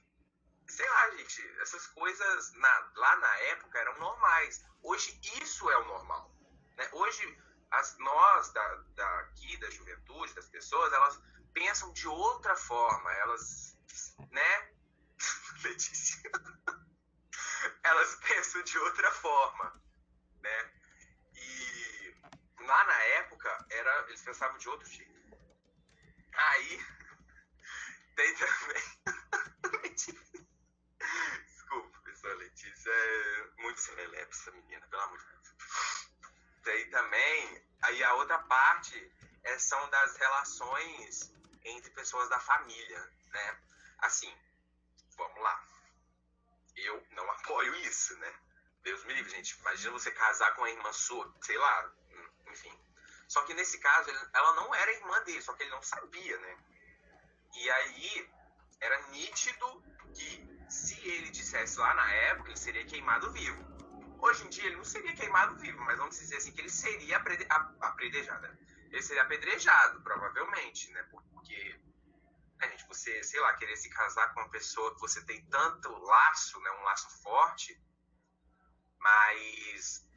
sei lá, gente, essas coisas na, lá na época eram normais. Hoje isso é o normal. Né? Hoje as, nós da, daqui, da juventude, das pessoas, elas pensam de outra forma. Elas, né? Letícia. elas pensam de outra forma, né? E lá na época era, eles pensavam de outro jeito. Aí tem também Desculpa, pessoal, Letícia é muito serelepe essa menina, pelo amor de Deus. Tem também, aí a outra parte é, são das relações entre pessoas da família, né? Assim, vamos lá. Eu não apoio isso, né? Deus me livre, gente. Imagina você casar com a irmã sua, sei lá, enfim. Só que nesse caso, ela não era irmã dele, só que ele não sabia, né? E aí era nítido que se ele dissesse lá na época, ele seria queimado vivo. Hoje em dia ele não seria queimado vivo, mas vamos dizer assim que ele seria apredejado. Né? Ele seria apedrejado, provavelmente, né? Porque a gente, você, sei lá, querer se casar com uma pessoa que você tem tanto laço, né? Um laço forte, mas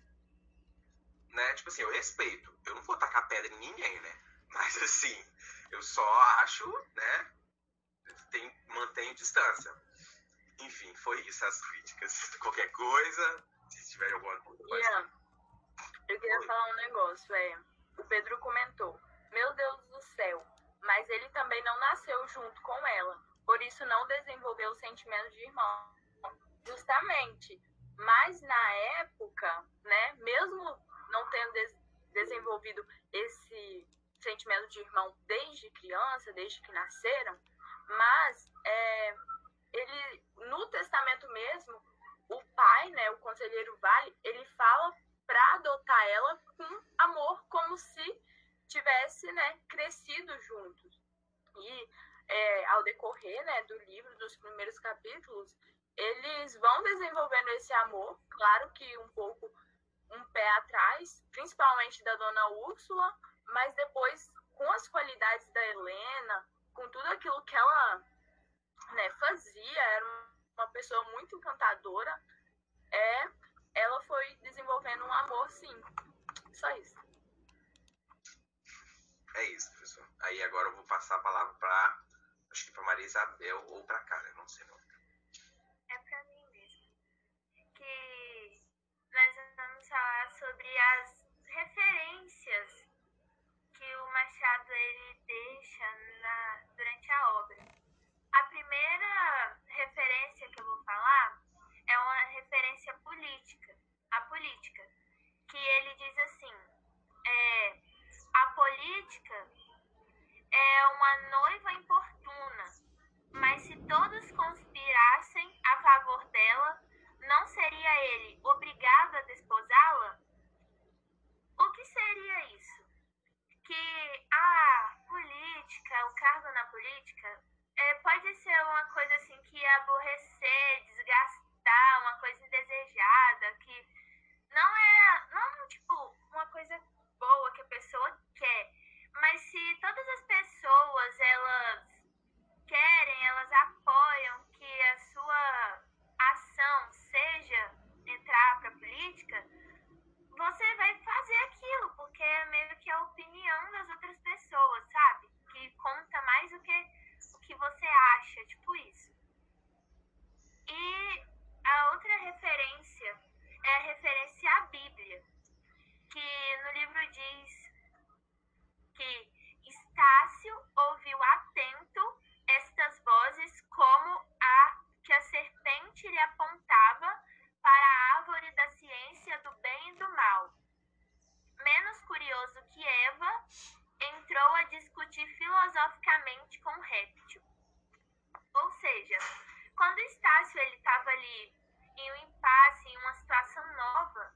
né? Tipo assim, eu respeito. Eu não vou tacar pedra em ninguém, né? Mas assim, eu só acho, né? Tem, mantenho distância. Enfim, foi isso as críticas. Qualquer coisa, se tiver alguma coisa. Yeah. Eu queria Oi. falar um negócio, é. O Pedro comentou, meu Deus do céu, mas ele também não nasceu junto com ela, por isso não desenvolveu o sentimento de irmão. Justamente. Mas na época, né, mesmo não tendo des desenvolvido esse sentimento de irmão desde criança, desde que nasceram, mas é, ele no testamento mesmo, o pai, né, o conselheiro Vale, ele fala para adotar ela com amor, como se tivesse, né, crescido juntos. E é, ao decorrer, né, do livro, dos primeiros capítulos, eles vão desenvolvendo esse amor, claro que um pouco um pé atrás, principalmente da dona Úrsula, mas depois, com as qualidades da Helena, com tudo aquilo que ela né, fazia, era uma pessoa muito encantadora, é, ela foi desenvolvendo um amor, sim. Só isso. É isso, professor. Aí agora eu vou passar a palavra para, acho que para Maria Isabel ou para Karen, não sei não. É para mim mesmo. Que nós vamos falar sobre as referências que o Machado ele deixa na, durante a obra. A primeira referência que eu vou falar é uma referência política, a política, que ele diz assim, é, a política é uma noiva importuna, mas se todos conspirassem a favor dela, não seria ele obrigado a desposá-la? O que seria isso? Que a política, o cargo na política, é, pode ser uma coisa assim que aborrecer, desgastar, uma coisa indesejada, que não é, não tipo, uma coisa boa que a pessoa quer. Mas se todas as pessoas, elas querem, elas apoiam que a sua ação seja entrar para a política, você vai fazer aquilo, porque é meio que a opinião das outras pessoas, sabe? Que conta mais do que que você acha, tipo isso. E a outra referência é a referência à Bíblia, que no livro diz que Estácio ouviu atento estas vozes como a que a serpente lhe apontava para a árvore da ciência do bem e do mal. Menos curioso que Eva, entrou a discutir filosoficamente com o réptil. Ou seja, quando Estácio ele estava ali em um impasse, em uma situação nova,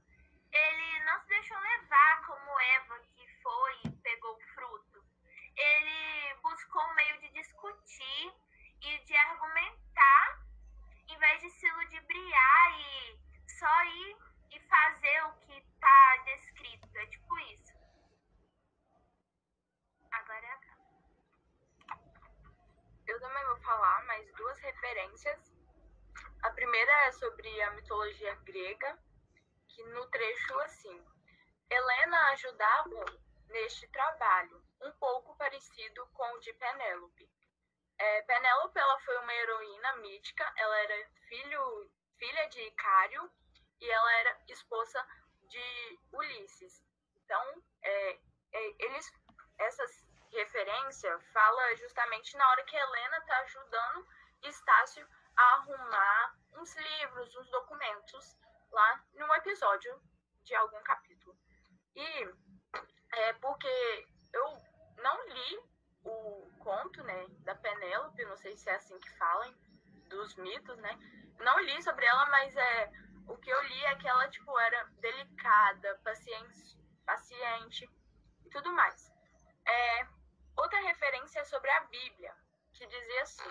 ele não se deixou levar como Eva, que foi e pegou o fruto. Ele buscou um meio de discutir e de argumentar em vez de se ludibriar e só ir e fazer o que está descrito. É tipo isso. Agora é a Eu também falar mais duas referências. A primeira é sobre a mitologia grega, que no trecho assim. Helena ajudava neste trabalho, um pouco parecido com o de Penélope. É, Penélope ela foi uma heroína mítica, ela era filho, filha de Icário e ela era esposa de Ulisses. Então, é, é, eles, essas referência fala justamente na hora que Helena está ajudando Estácio a arrumar uns livros, uns documentos lá num episódio de algum capítulo. E é porque eu não li o conto, né, da Penélope, não sei se é assim que falam, dos mitos, né? Não li sobre ela, mas é o que eu li é que ela tipo era delicada, paciente, paciente e tudo mais. É, outra referência é sobre a Bíblia, que dizia assim: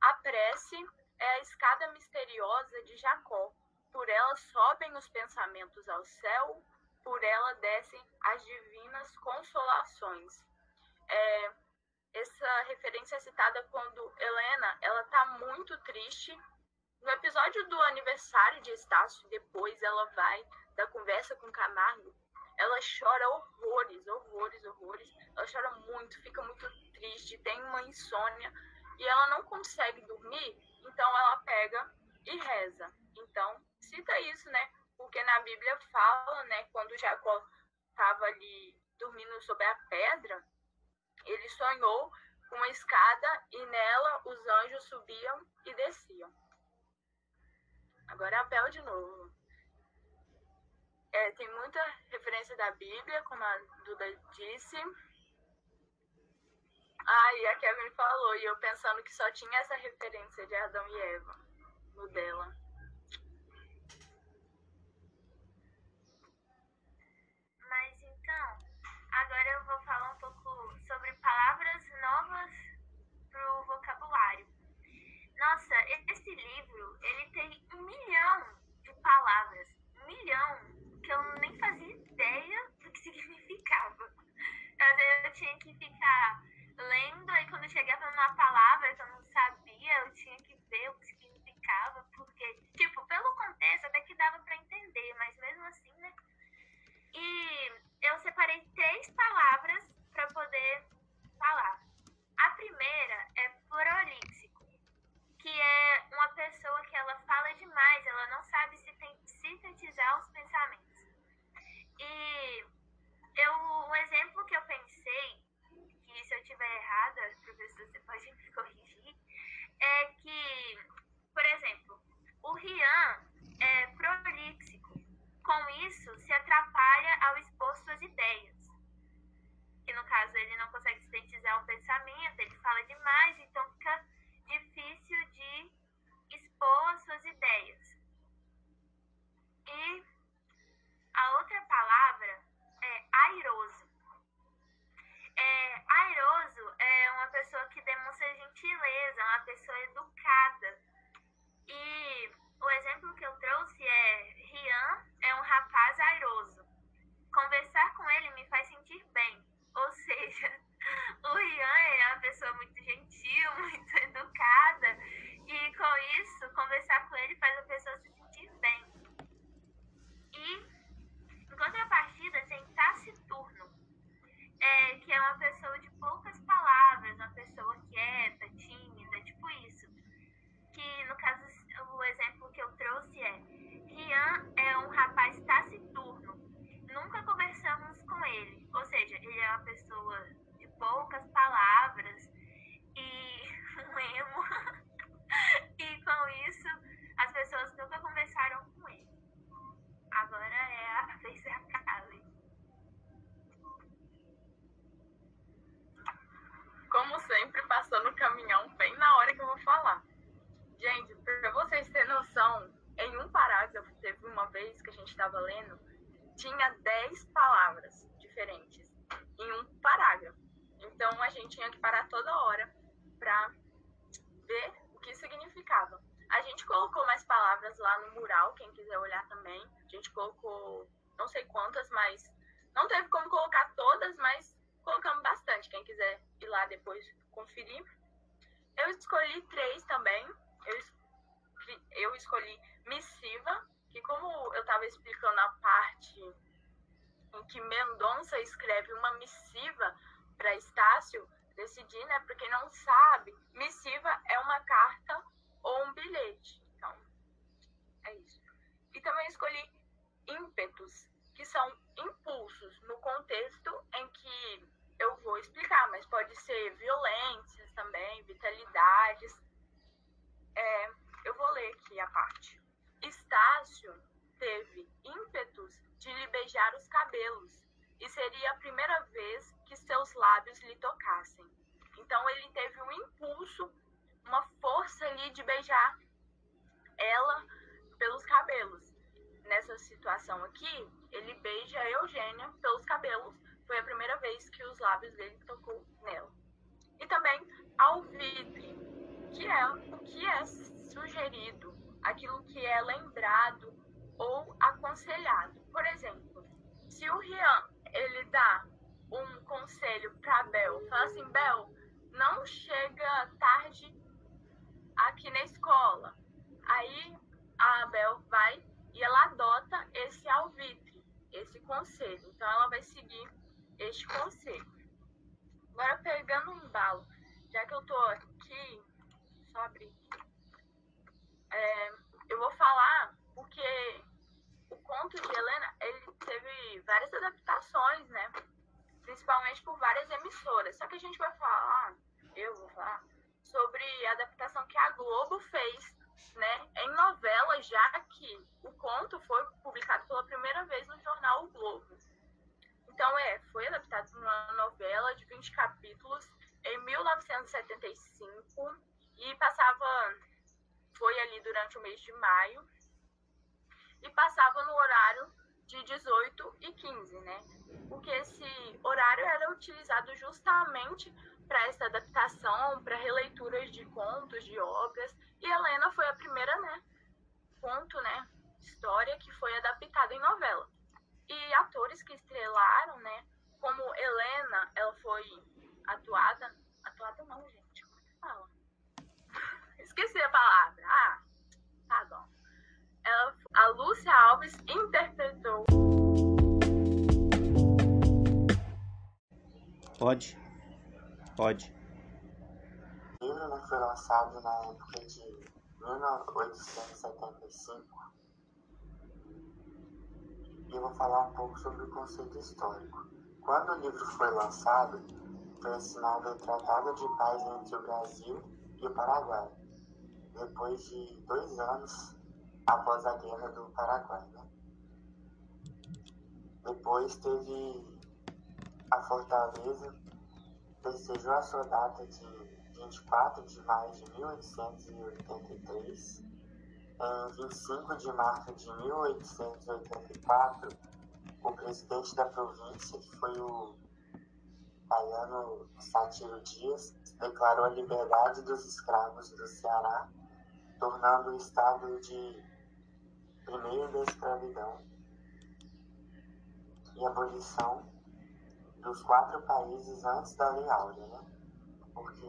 A prece é a escada misteriosa de Jacó. Por ela sobem os pensamentos ao céu, por ela descem as divinas consolações. É, essa referência é citada quando Helena ela está muito triste. No episódio do aniversário de Estácio, depois ela vai da conversa com Camargo, ela chora horrores, horrores, horrores. Ela chora muito, fica muito triste, tem uma insônia e ela não consegue dormir, então ela pega e reza. Então, cita isso, né? Porque na Bíblia fala, né, quando Jacó estava ali dormindo sobre a pedra, ele sonhou com uma escada e nela os anjos subiam e desciam. Agora a Bel de novo. É, tem muita referência da Bíblia, como a Duda disse. Ah, e a Kevin falou, e eu pensando que só tinha essa referência de Adão e Eva no dela. Mas então, agora eu vou falar um pouco sobre palavras novas para o vocabulário. Nossa, esse livro, ele tem um milhão de palavras. Um milhão que eu nem fazia ideia do que significava. Às vezes eu tinha que ficar lendo, aí quando eu chegava numa palavra que eu não sabia, eu tinha que ver o que significava, porque, tipo, pelo contexto até que dava para entender, mas mesmo assim, né? E eu separei três palavras para poder falar. A primeira é prolíxico, que é uma pessoa que ela fala demais, ela não sabe sintetizar os. E eu, um exemplo que eu pensei, que se eu estiver errada, professor, você pode me corrigir, é que, por exemplo, o Rian é prolíxico. Com isso, se atrapalha ao expor suas ideias. Que no caso ele não consegue sintetizar o pensamento, ele fala demais, então fica difícil de expor as suas ideias. E a outra palavra é airoso. É, airoso é uma pessoa que demonstra gentileza, uma pessoa educada. E o exemplo que eu que a gente vai falar, eu vou falar, sobre a adaptação que a Globo fez, né? Em novela, já que o conto foi publicado pela primeira vez no jornal o Globo. Então, é, foi adaptado numa novela de 20 capítulos em 1975 e passava, foi ali durante o mês de maio e passava no horário de 18 e 15, né? Porque esse horário era utilizado justamente para essa adaptação, para releituras de contos, de obras, e Helena foi a primeira, né, conto, né, história que foi adaptada em novela. E atores que estrelaram, né, como Helena, ela foi atuada, atuada não, gente, como é que fala? Esqueci a palavra. Ah, tá bom. Ela, a Lúcia Alves interpretou. Pode. Pode. O livro né, foi lançado na época de 1875 e eu vou falar um pouco sobre o conceito histórico. Quando o livro foi lançado, foi assinado o Tratado de Paz entre o Brasil e o Paraguai, depois de dois anos após a Guerra do Paraguai. Né? Depois teve a Fortaleza, festejou a sua data de 24 de maio de 1883. Em 25 de março de 1884, o presidente da província, que foi o baiano Satiro Dias, declarou a liberdade dos escravos do Ceará, tornando o estado de primeiro da escravidão e abolição dos quatro países antes da Lei Áurea, né? Porque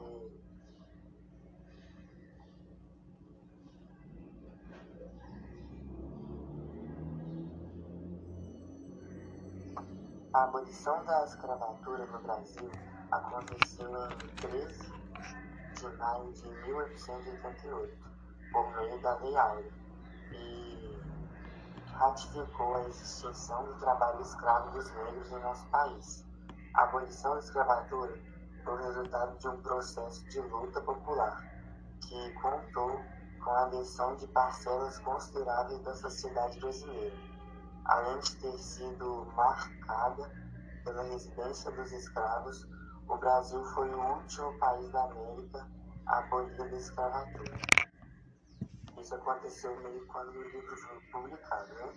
a abolição da escravatura no Brasil aconteceu em 13 de maio de 1888, por meio da Lei Áurea, e ratificou a extinção do trabalho escravo dos negros em nosso país. A abolição da escravatura foi o resultado de um processo de luta popular que contou com a adesão de parcelas consideráveis da sociedade brasileira, além de ter sido marcada pela residência dos escravos, o Brasil foi o último país da América a abolir a escravatura. Isso aconteceu meio quando o livro foi publicado, né?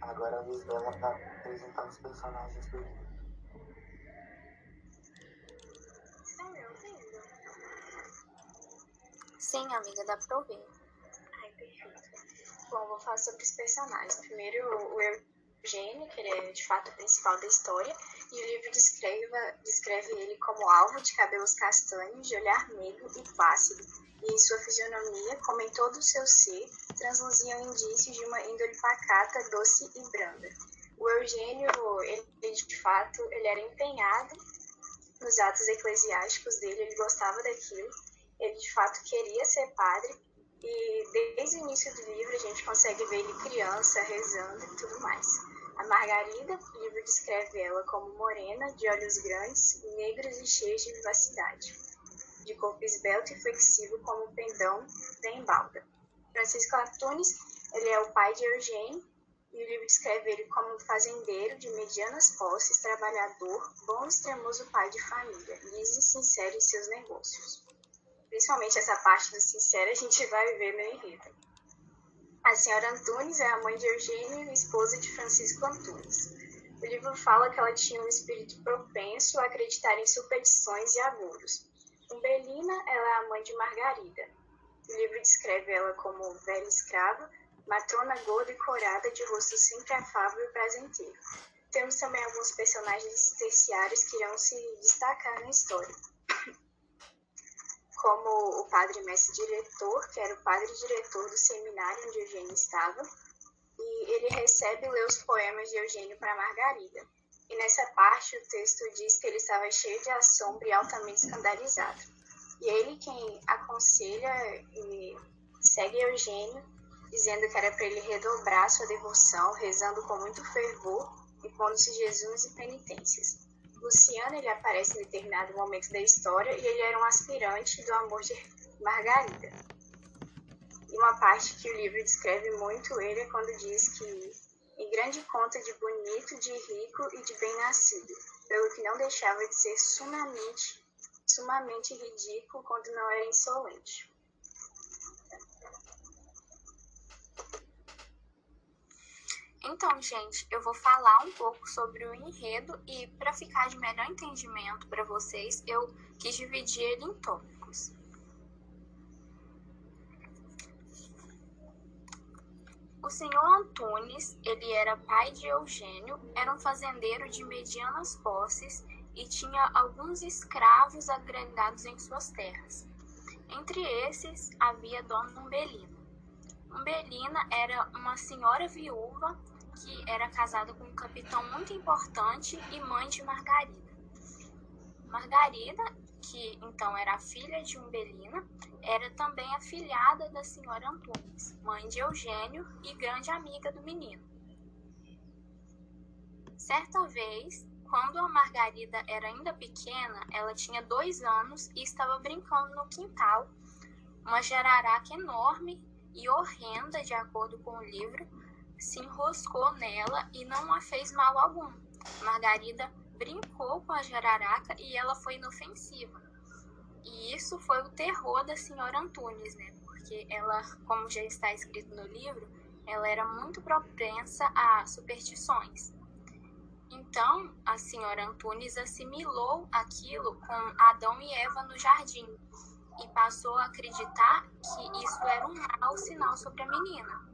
Agora a vez dela para apresentar os personagens do livro. Sim, amiga, dá pra ouvir. Ai, perfeito. Bom, vou falar sobre os personagens. Primeiro, o Eugênio, que ele é de fato o principal da história, e o livro descreve, descreve ele como alvo de cabelos castanhos, de olhar negro e plácido, e em sua fisionomia, como em todo o seu ser, transluziam indícios de uma índole pacata, doce e branda. O Eugênio, ele de fato, ele era empenhado nos atos eclesiásticos dele, ele gostava daquilo, ele de fato queria ser padre, e desde o início do livro a gente consegue ver ele criança, rezando e tudo mais. A Margarida, o livro descreve ela como morena, de olhos grandes, negros e cheios de vivacidade de corpo esbelto e flexível como um pendão da embalda. Francisco Antunes, ele é o pai de Eugênio E o livro descreve ele como fazendeiro de medianas posses, trabalhador, bom e extremoso pai de família, liso e sincero em seus negócios. Principalmente essa parte do sincero a gente vai ver no enredo. A senhora Antunes é a mãe de Eugênio e esposa de Francisco Antunes. O livro fala que ela tinha um espírito propenso a acreditar em superstições e agoros. Umbelina ela é a mãe de Margarida. O livro descreve ela como velha escrava, matrona gorda e corada, de rosto sempre afável e prazenteiro. Temos também alguns personagens terciários que irão se destacar na história, como o padre mestre diretor, que era o padre diretor do seminário onde Eugênio estava, e ele recebe e lê os poemas de Eugênio para Margarida. E nessa parte o texto diz que ele estava cheio de assombro e altamente escandalizado. E é ele quem aconselha e segue Eugênio dizendo que era para ele redobrar sua devoção, rezando com muito fervor e pondo-se jejuns e penitências. Luciano ele aparece em determinado momento da história e ele era um aspirante do amor de Margarida. E uma parte que o livro descreve muito ele é quando diz que em grande conta de bonito, de rico e de bem-nascido, pelo que não deixava de ser sumamente, sumamente ridículo quando não era insolente. Então, gente, eu vou falar um pouco sobre o enredo e, para ficar de melhor entendimento para vocês, eu quis dividir ele em tópicos. O senhor Antunes, ele era pai de Eugênio, era um fazendeiro de medianas posses e tinha alguns escravos agregados em suas terras. Entre esses havia Dona Umbelina. Umbelina era uma senhora viúva que era casada com um capitão muito importante e mãe de Margarida. Margarida, que então era filha de Umbelina, era também afilhada da senhora Antunes, mãe de Eugênio e grande amiga do menino. Certa vez, quando a Margarida era ainda pequena, ela tinha dois anos e estava brincando no quintal. Uma jararaca enorme e horrenda, de acordo com o livro, se enroscou nela e não a fez mal algum. Margarida brincou com a jararaca e ela foi inofensiva. E isso foi o terror da senhora Antunes, né? Porque ela, como já está escrito no livro, ela era muito propensa a superstições. Então, a senhora Antunes assimilou aquilo com Adão e Eva no jardim e passou a acreditar que isso era um mau sinal sobre a menina.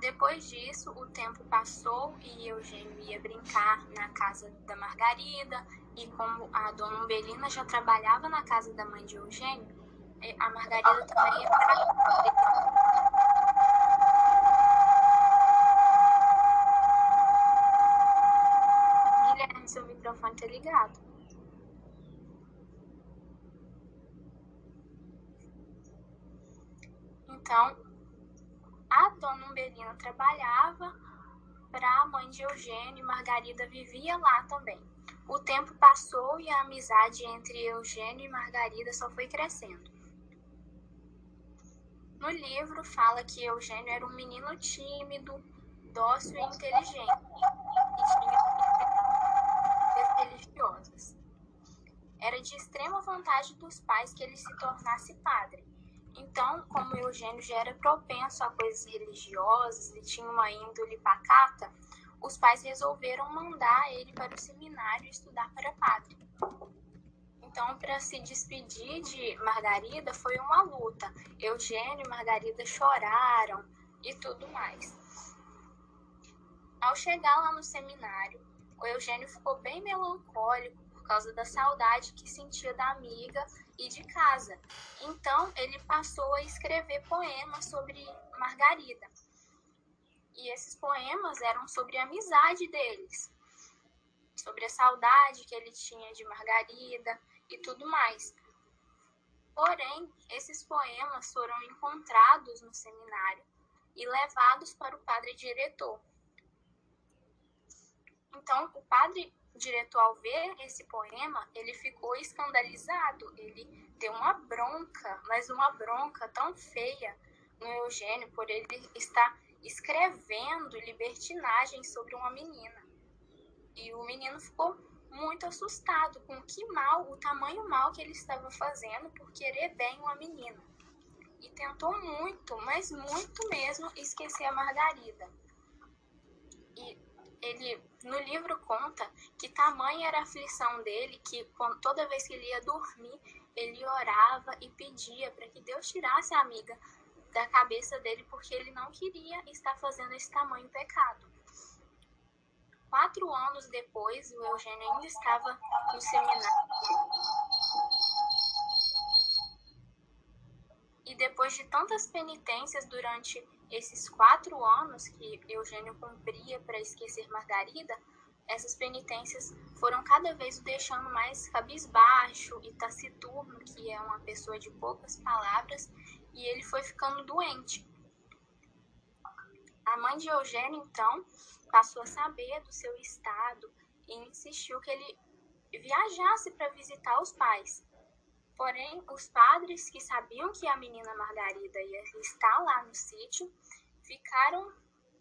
Depois disso, o tempo passou e Eugênio ia brincar na casa da Margarida. E como a dona Umbelina já trabalhava na casa da mãe de Eugênio, eh, a Margarida também ia para Guilherme, seu microfone tá ligado. Então, a dona Umbelina trabalhava para a mãe de Eugênio e Margarida vivia lá também. O tempo passou e a amizade entre Eugênio e Margarida só foi crescendo. No livro fala que Eugênio era um menino tímido, dócil e inteligente e tinha religiosas. Era de extrema vontade dos pais que ele se tornasse padre então, como Eugênio já era propenso a coisas religiosas e tinha uma índole pacata, os pais resolveram mandar ele para o seminário estudar para padre. Então, para se despedir de Margarida foi uma luta. Eugênio e Margarida choraram e tudo mais. Ao chegar lá no seminário, o Eugênio ficou bem melancólico causa da saudade que sentia da amiga e de casa. Então ele passou a escrever poemas sobre Margarida. E esses poemas eram sobre a amizade deles, sobre a saudade que ele tinha de Margarida e tudo mais. Porém, esses poemas foram encontrados no seminário e levados para o padre diretor. Então, o padre diretor, ao ver esse poema, ele ficou escandalizado. Ele deu uma bronca, mas uma bronca tão feia no Eugênio por ele estar escrevendo libertinagem sobre uma menina. E o menino ficou muito assustado com que mal, o tamanho mal que ele estava fazendo por querer bem uma menina. E tentou muito, mas muito mesmo, esquecer a Margarida. E ele no livro conta que tamanha era a aflição dele que toda vez que ele ia dormir, ele orava e pedia para que Deus tirasse a amiga da cabeça dele porque ele não queria estar fazendo esse tamanho pecado. Quatro anos depois, o Eugênio ainda estava no seminário. E depois de tantas penitências durante esses quatro anos que Eugênio cumpria para esquecer Margarida, essas penitências foram cada vez o deixando mais cabisbaixo e taciturno, que é uma pessoa de poucas palavras, e ele foi ficando doente. A mãe de Eugênio, então, passou a saber do seu estado e insistiu que ele viajasse para visitar os pais. Porém, os padres que sabiam que a menina Margarida ia estar lá no sítio ficaram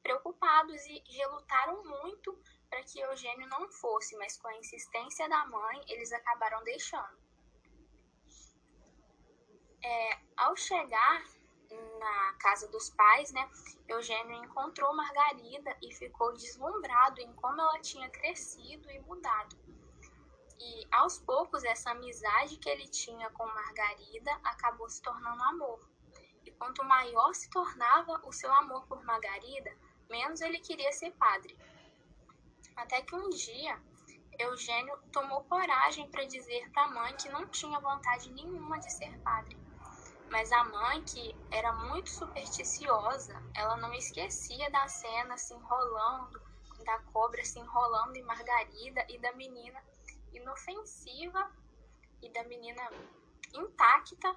preocupados e relutaram muito para que Eugênio não fosse, mas com a insistência da mãe, eles acabaram deixando. É, ao chegar na casa dos pais, né, Eugênio encontrou Margarida e ficou deslumbrado em como ela tinha crescido e mudado. E aos poucos essa amizade que ele tinha com Margarida acabou se tornando amor. E quanto maior se tornava o seu amor por Margarida, menos ele queria ser padre. Até que um dia Eugênio tomou coragem para dizer para a mãe que não tinha vontade nenhuma de ser padre. Mas a mãe, que era muito supersticiosa, ela não esquecia da cena se enrolando, da cobra se enrolando em Margarida e da menina inofensiva e da menina intacta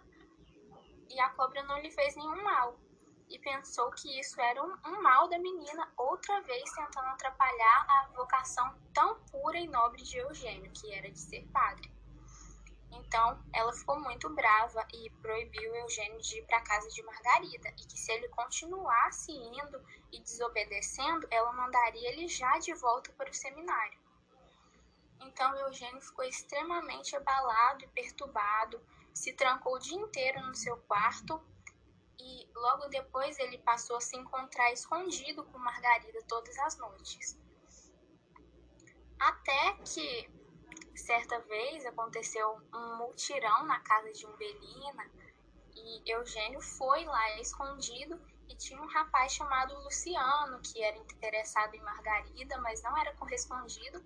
e a cobra não lhe fez nenhum mal. E pensou que isso era um, um mal da menina, outra vez tentando atrapalhar a vocação tão pura e nobre de Eugênio, que era de ser padre. Então, ela ficou muito brava e proibiu Eugênio de ir para a casa de Margarida, e que se ele continuasse indo e desobedecendo, ela mandaria ele já de volta para o seminário. Então, Eugênio ficou extremamente abalado e perturbado, se trancou o dia inteiro no seu quarto e logo depois ele passou a se encontrar escondido com Margarida todas as noites. Até que certa vez aconteceu um mutirão na casa de Umbelina e Eugênio foi lá escondido e tinha um rapaz chamado Luciano que era interessado em Margarida, mas não era correspondido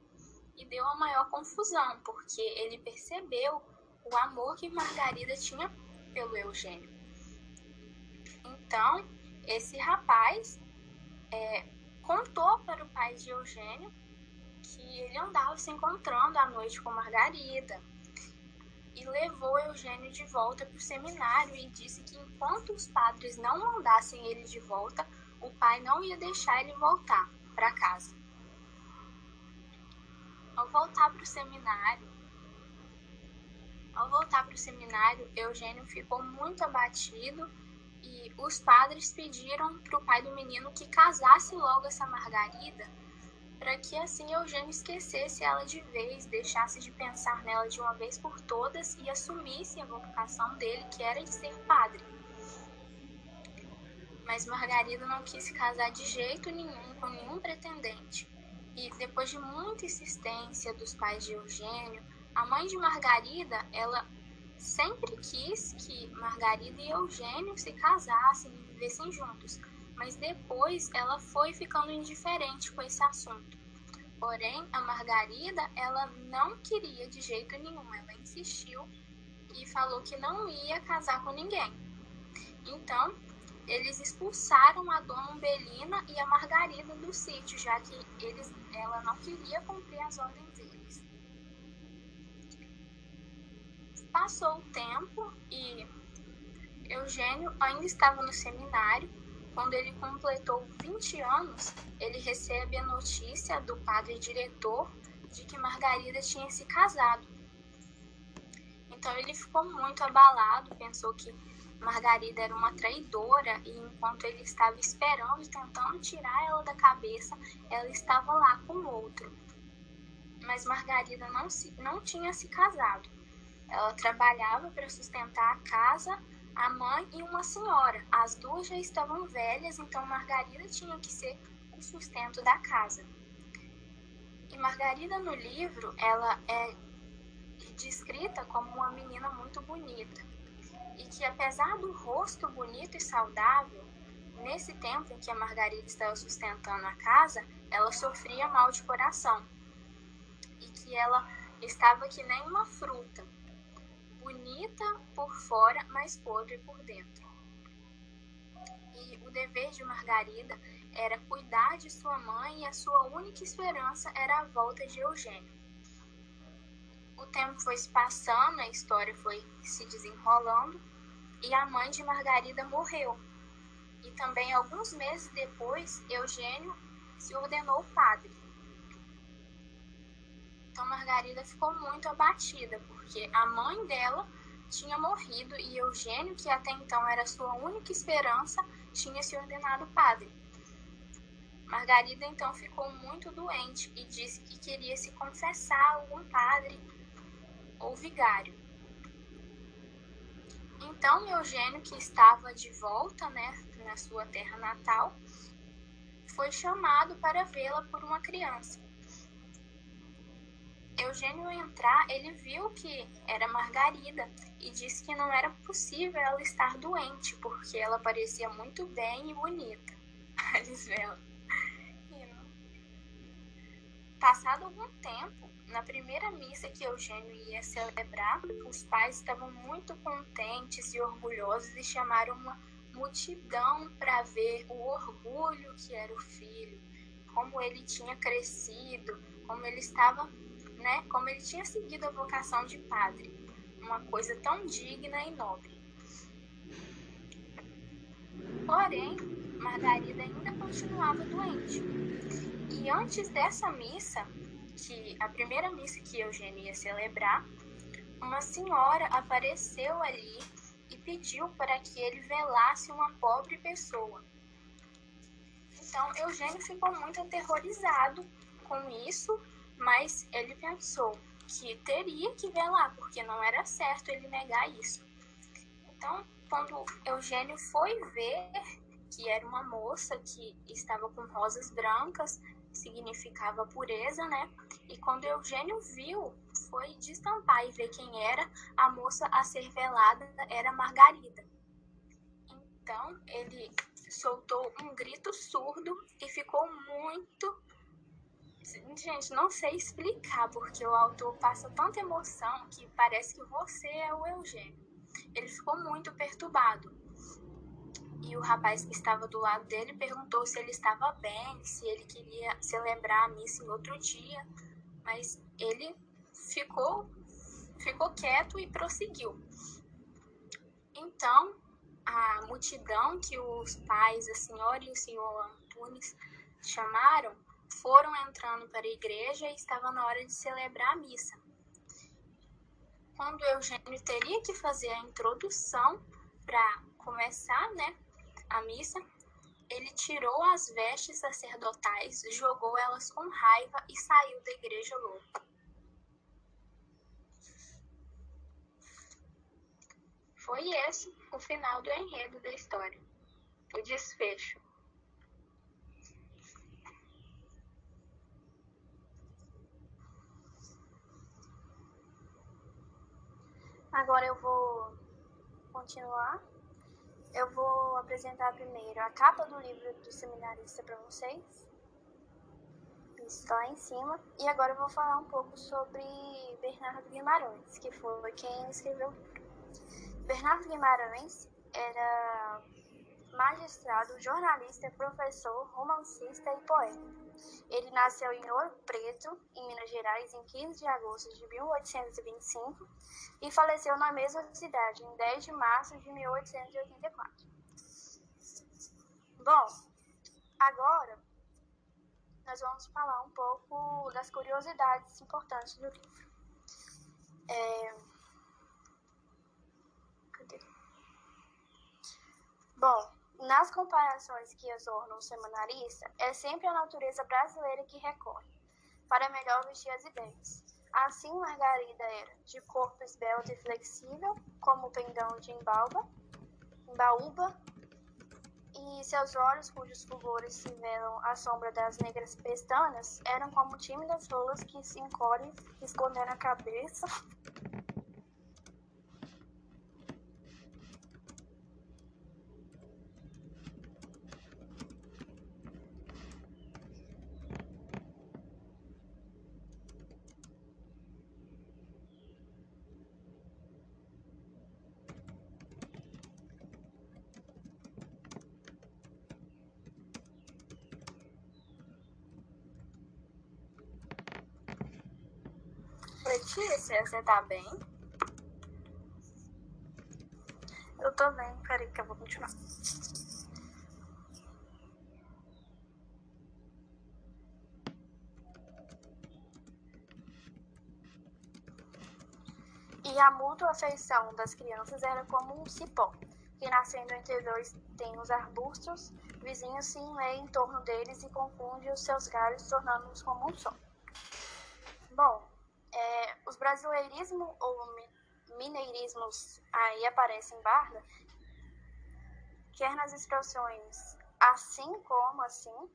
e deu a maior confusão, porque ele percebeu o amor que Margarida tinha pelo Eugênio. Então, esse rapaz é, contou para o pai de Eugênio que ele andava se encontrando à noite com Margarida e levou Eugênio de volta para o seminário e disse que enquanto os padres não mandassem ele de volta, o pai não ia deixar ele voltar para casa. Ao voltar para o seminário, ao voltar para o seminário, Eugênio ficou muito abatido e os padres pediram para o pai do menino que casasse logo essa Margarida, para que assim Eugênio esquecesse ela de vez, deixasse de pensar nela de uma vez por todas e assumisse a vocação dele, que era de ser padre. Mas Margarida não quis se casar de jeito nenhum com nenhum pretendente. E depois de muita insistência dos pais de Eugênio, a mãe de Margarida, ela sempre quis que Margarida e Eugênio se casassem e vivessem juntos, mas depois ela foi ficando indiferente com esse assunto. Porém, a Margarida, ela não queria de jeito nenhum, ela insistiu e falou que não ia casar com ninguém. Então, eles expulsaram a dona Umbelina e a Margarida do sítio, já que eles, ela não queria cumprir as ordens Passou o tempo e Eugênio ainda estava no seminário. Quando ele completou 20 anos, ele recebe a notícia do padre diretor de que Margarida tinha se casado. Então ele ficou muito abalado, pensou que Margarida era uma traidora e enquanto ele estava esperando e tentando tirar ela da cabeça, ela estava lá com outro. Mas Margarida não, se, não tinha se casado. Ela trabalhava para sustentar a casa, a mãe e uma senhora. As duas já estavam velhas, então Margarida tinha que ser o sustento da casa. E Margarida no livro, ela é descrita como uma menina muito bonita e que apesar do rosto bonito e saudável, nesse tempo em que a Margarida estava sustentando a casa, ela sofria mal de coração e que ela estava que nem uma fruta, bonita por fora, mas podre por dentro. E o dever de Margarida era cuidar de sua mãe e a sua única esperança era a volta de Eugênio. O tempo foi se passando, a história foi se desenrolando e a mãe de Margarida morreu. E também alguns meses depois, Eugênio se ordenou padre. Então Margarida ficou muito abatida, porque a mãe dela tinha morrido e Eugênio, que até então era sua única esperança, tinha se ordenado padre. Margarida então ficou muito doente e disse que queria se confessar a algum padre ou vigário. Então Eugênio, que estava de volta né, na sua terra natal, foi chamado para vê-la por uma criança. Eugênio entrar, ele viu que era Margarida e disse que não era possível ela estar doente, porque ela parecia muito bem e bonita. Vendo. Passado algum tempo, na primeira missa que Eugênio ia celebrar, os pais estavam muito contentes e orgulhosos e chamaram uma multidão para ver o orgulho que era o filho, como ele tinha crescido, como ele estava, né, como ele tinha seguido a vocação de padre, uma coisa tão digna e nobre. Porém, Margarida ainda continuava doente. E antes dessa missa, que a primeira missa que Eugênio ia celebrar, uma senhora apareceu ali e pediu para que ele velasse uma pobre pessoa. Então Eugênio ficou muito aterrorizado com isso, mas ele pensou que teria que velar, porque não era certo ele negar isso. Então, quando Eugênio foi ver que era uma moça que estava com rosas brancas, significava pureza, né? E quando Eugênio viu, foi destampar e ver quem era, a moça a ser velada era Margarida. Então ele soltou um grito surdo e ficou muito. Gente, não sei explicar, porque o autor passa tanta emoção que parece que você é o Eugênio. Ele ficou muito perturbado e o rapaz que estava do lado dele perguntou se ele estava bem, se ele queria celebrar a missa em outro dia, mas ele ficou ficou quieto e prosseguiu. Então, a multidão que os pais, a senhora e o senhor Antunes chamaram, foram entrando para a igreja e estava na hora de celebrar a missa. Quando Eugênio teria que fazer a introdução para começar, né, a missa, ele tirou as vestes sacerdotais, jogou elas com raiva e saiu da igreja louco. Foi esse o final do enredo da história, o desfecho. Agora eu vou continuar eu vou apresentar primeiro a capa do livro do seminarista para vocês. Isso está lá em cima. E agora eu vou falar um pouco sobre Bernardo Guimarães, que foi quem escreveu o livro. Bernardo Guimarães era magistrado, jornalista, professor, romancista e poeta. Ele nasceu em Ouro Preto, em Minas Gerais, em 15 de agosto de 1825 e faleceu na mesma cidade em 10 de março de 1884. Bom, agora nós vamos falar um pouco das curiosidades importantes do livro. É... Bom, nas comparações que exornam o seminarista, é sempre a natureza brasileira que recorre, para melhor vestir as ideias. Assim, Margarida era de corpo esbelto e flexível, como o pendão de embalba, embaúba, e seus olhos, cujos fulgores se velam à sombra das negras pestanas, eram como tímidas rolas que se encolhem, escondendo a cabeça. Letícia, você tá bem? Eu tô bem, peraí que eu vou continuar. E a mútua afeição das crianças era como um cipó, que nascendo entre dois tem os arbustos, vizinhos se enleia em torno deles e confunde os seus galhos, tornando-os como um só. Brasileirismos ou mineirismos aí aparecem em Barda, quer nas expressões assim como assim,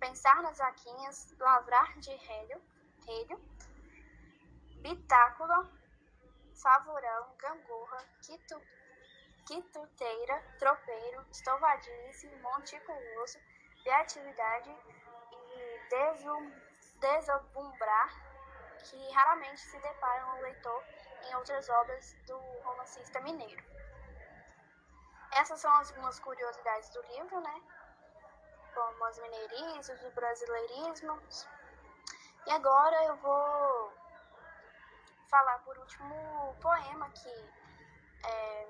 pensar nas vaquinhas, lavrar de relho, relho bitácula, favorão, gangorra, quitu, quituteira, tropeiro, estovadice, monticuloso, beatividade e desum, desabumbrar que raramente se deparam o leitor em outras obras do romancista mineiro. Essas são algumas curiosidades do livro, né? Como os mineirismos, os brasileirismos. E agora eu vou falar por último o poema que é,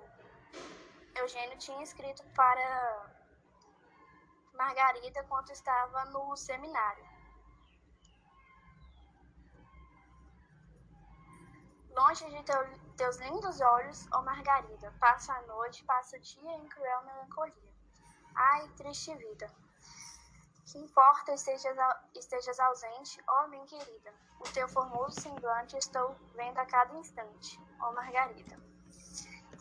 Eugênio tinha escrito para Margarida quando estava no seminário. Longe de teu, teus lindos olhos, ó Margarida, passa a noite, passa o dia em cruel melancolia. Ai, triste vida! Que importa estejas, estejas ausente, ó minha querida. O teu formoso semblante estou vendo a cada instante, ó Margarida.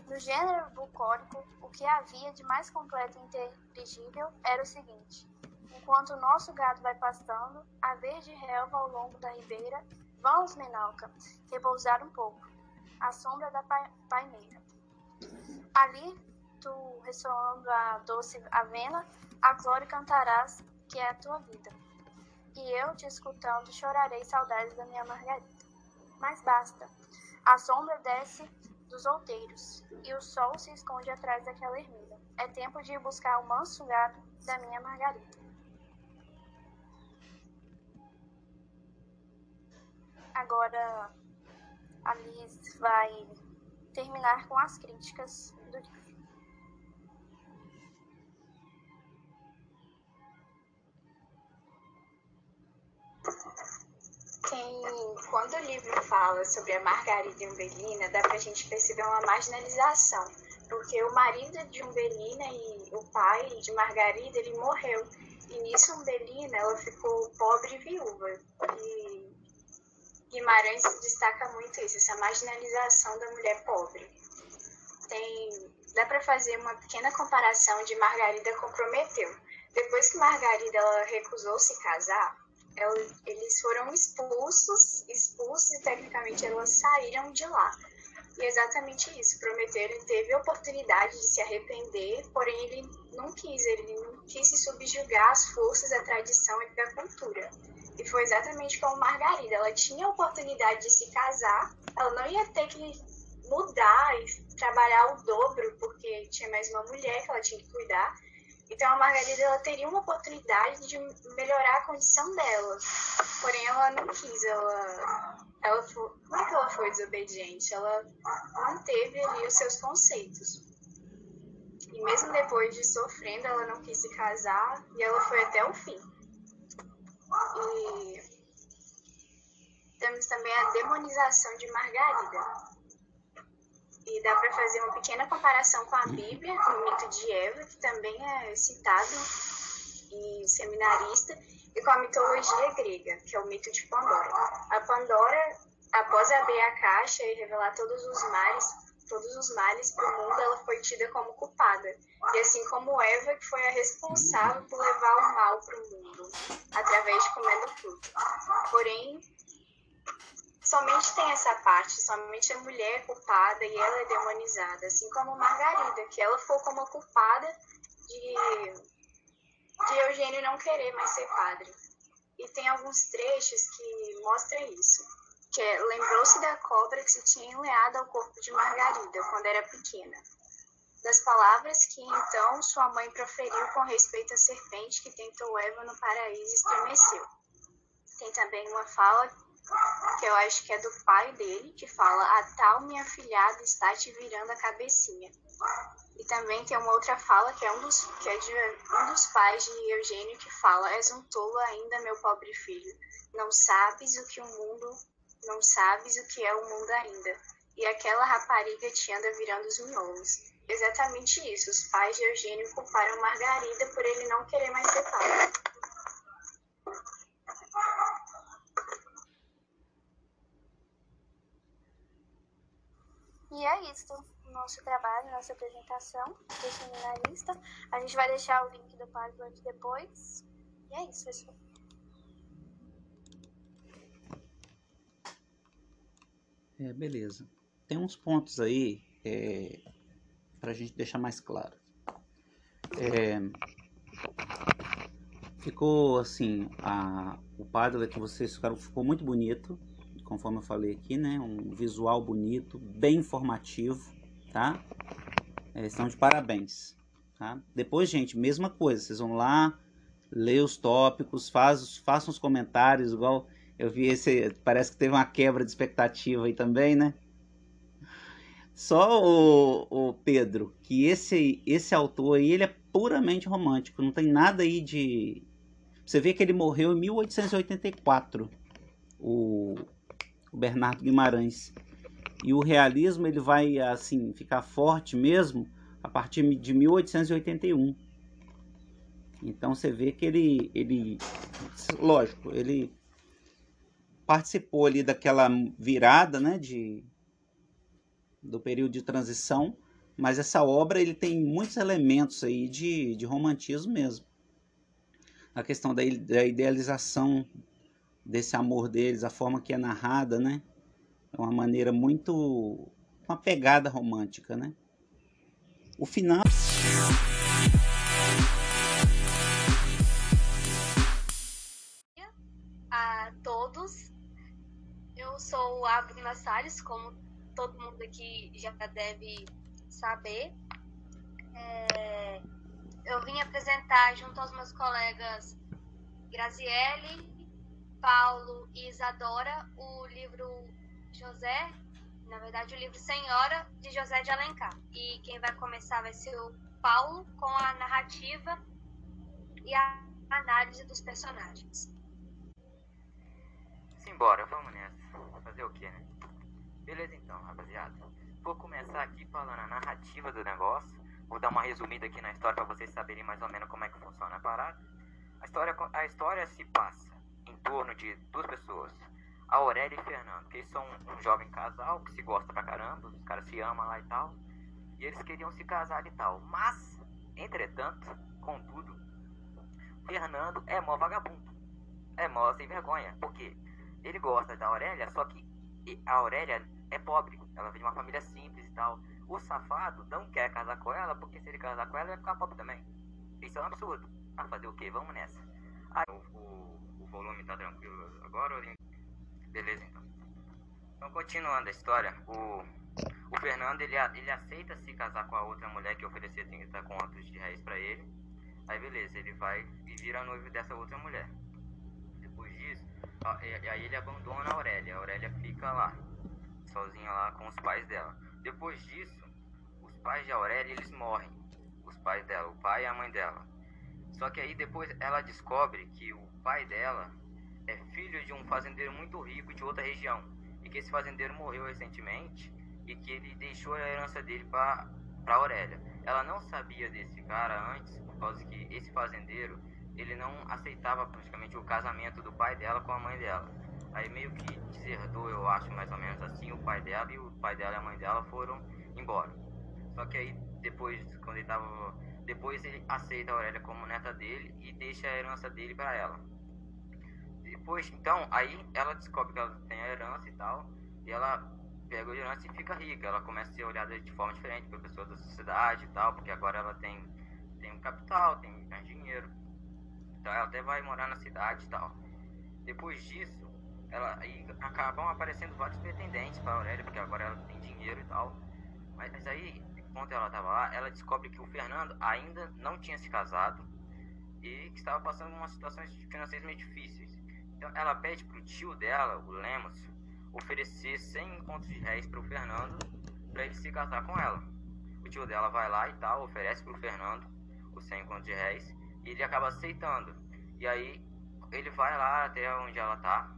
No gênero bucólico, o que havia de mais completo e inteligível era o seguinte: enquanto o nosso gado vai pastando, a verde relva ao longo da ribeira Vamos, Menalca, repousar um pouco, à sombra da paineira. Ali, tu ressoando a doce avena, a glória cantarás, que é a tua vida. E eu, te escutando, chorarei saudades da minha Margarida. Mas basta, a sombra desce dos outeiros, e o sol se esconde atrás daquela ermida. É tempo de ir buscar o manso gado da minha Margarida. Agora a Liz vai terminar com as críticas do livro. Quando o livro fala sobre a Margarida e Umbelina, dá pra gente perceber uma marginalização, porque o marido de Umbelina e o pai de Margarida, ele morreu. E nisso Umbelina, ela ficou pobre e viúva. E Guimarães destaca muito isso, essa marginalização da mulher pobre. Tem, dá para fazer uma pequena comparação de Margarida com Prometeu. Depois que Margarida ela recusou se casar, ela, eles foram expulsos, expulsos e tecnicamente elas saíram de lá. E exatamente isso, Prometeu teve a oportunidade de se arrepender, porém ele não quis, ele não quis se subjugar às forças da tradição e da cultura. E foi exatamente como Margarida. Ela tinha a oportunidade de se casar, ela não ia ter que mudar e trabalhar o dobro, porque tinha mais uma mulher que ela tinha que cuidar. Então a Margarida ela teria uma oportunidade de melhorar a condição dela. Porém, ela não quis, ela, ela foi, não é que ela foi desobediente, ela manteve ali os seus conceitos. E mesmo depois de sofrendo, ela não quis se casar e ela foi até o fim. E temos também a demonização de Margarida. E dá para fazer uma pequena comparação com a Bíblia, no mito de Eva, que também é citado em seminarista, e com a mitologia grega, que é o mito de Pandora. A Pandora, após abrir a caixa e revelar todos os males, todos os males para o mundo, ela foi tida como culpada. E assim como Eva, que foi a responsável por levar o mal para o mundo, através de comer do fruto. Porém, somente tem essa parte, somente a mulher é culpada e ela é demonizada, assim como Margarida, que ela foi como culpada de, de Eugênio não querer mais ser padre. E tem alguns trechos que mostram isso. Que é, lembrou-se da cobra que se tinha enleado ao corpo de Margarida quando era pequena. Das palavras que então sua mãe proferiu com respeito à serpente que tentou Eva no paraíso e estremeceu. Tem também uma fala que eu acho que é do pai dele, que fala: A tal minha filhada está te virando a cabecinha. E também tem uma outra fala que é um dos, que é de um dos pais de Eugênio que fala: És um tolo ainda, meu pobre filho. Não sabes o que o mundo, não sabes o que é o mundo ainda. E aquela rapariga te anda virando os miolos. Exatamente isso. Os pais de Eugênio culparam Margarida por ele não querer mais ser pai. E é isso, nosso trabalho, nossa apresentação do seminarista. A gente vai deixar o link do Padlet depois. E é isso, pessoal. É, beleza. Tem uns pontos aí é, para a gente deixar mais claro. É, ficou assim, a, o Padlet que vocês ficaram ficou muito bonito conforme eu falei aqui, né? Um visual bonito, bem informativo, tá? É, estão de parabéns, tá? Depois, gente, mesma coisa, vocês vão lá, lê os tópicos, faz, façam os comentários, igual eu vi esse, parece que teve uma quebra de expectativa aí também, né? Só o, o Pedro, que esse, esse autor aí, ele é puramente romântico, não tem nada aí de... Você vê que ele morreu em 1884, o, o Bernardo Guimarães. E o realismo ele vai assim ficar forte mesmo a partir de 1881. Então você vê que ele, ele, lógico, ele participou ali daquela virada, né, de do período de transição, mas essa obra ele tem muitos elementos aí de, de romantismo mesmo. A questão da, da idealização desse amor deles, a forma que é narrada, né? É uma maneira muito. uma pegada romântica, né? O final. Sou a Bruna Salles, como todo mundo aqui já deve saber. É, eu vim apresentar junto aos meus colegas Graziele, Paulo e Isadora o livro José, na verdade o livro Senhora, de José de Alencar. E quem vai começar vai ser o Paulo com a narrativa e a análise dos personagens. Simbora, vamos nessa. Fazer o quê, né? Beleza então, rapaziada. Vou começar aqui falando a narrativa do negócio. Vou dar uma resumida aqui na história para vocês saberem mais ou menos como é que funciona a parada. A história, a história se passa em torno de duas pessoas, a Aurélia e Fernando, que eles são um jovem casal que se gosta pra caramba, os caras se amam lá e tal, e eles queriam se casar e tal. Mas, entretanto, contudo, Fernando é mó vagabundo, é mó sem vergonha, porque ele gosta da Aurélia, só que a Aurélia é pobre, ela vem de uma família simples e tal. O safado não quer casar com ela, porque se ele casar com ela, ele vai ficar pobre também. Isso é um absurdo. Ah, fazer o quê? Vamos nessa. Aí, o, o, o volume tá tranquilo agora? Beleza, então. Então, continuando a história, o, o Fernando, ele, ele aceita se casar com a outra mulher que oferecia 30 contos de reais pra ele. Aí, beleza, ele vai e vira noivo dessa outra mulher. Aí ele abandona a Aurélia. A Aurélia fica lá, sozinha lá com os pais dela. Depois disso, os pais de Aurélia, eles morrem. Os pais dela, o pai e a mãe dela. Só que aí depois ela descobre que o pai dela é filho de um fazendeiro muito rico de outra região. E que esse fazendeiro morreu recentemente e que ele deixou a herança dele para Aurélia. Ela não sabia desse cara antes, por causa que esse fazendeiro ele não aceitava praticamente o casamento do pai dela com a mãe dela. Aí meio que deserdou, eu acho, mais ou menos assim, o pai dela e o pai dela e a mãe dela foram embora. Só que aí depois, quando ele tava. Depois ele aceita a Aurélia como neta dele e deixa a herança dele para ela. Depois, então, aí ela descobre que ela tem a herança e tal, e ela pega a herança e fica rica. Ela começa a ser olhada de forma diferente por pessoas da sociedade e tal, porque agora ela tem, tem um capital, tem mais dinheiro. Então ela até vai morar na cidade e tal. Depois disso, ela e acabam aparecendo vários pretendentes para Aurélia, porque agora ela tem dinheiro e tal. Mas, mas aí, enquanto ela estava lá, ela descobre que o Fernando ainda não tinha se casado e que estava passando umas situações financeiras meio difíceis. Então ela pede pro tio dela, o Lemos, oferecer 100 contos de réis pro Fernando para ele se casar com ela. O tio dela vai lá e tal, oferece pro Fernando os 100 contos de réis e ele acaba aceitando. E aí ele vai lá até onde ela tá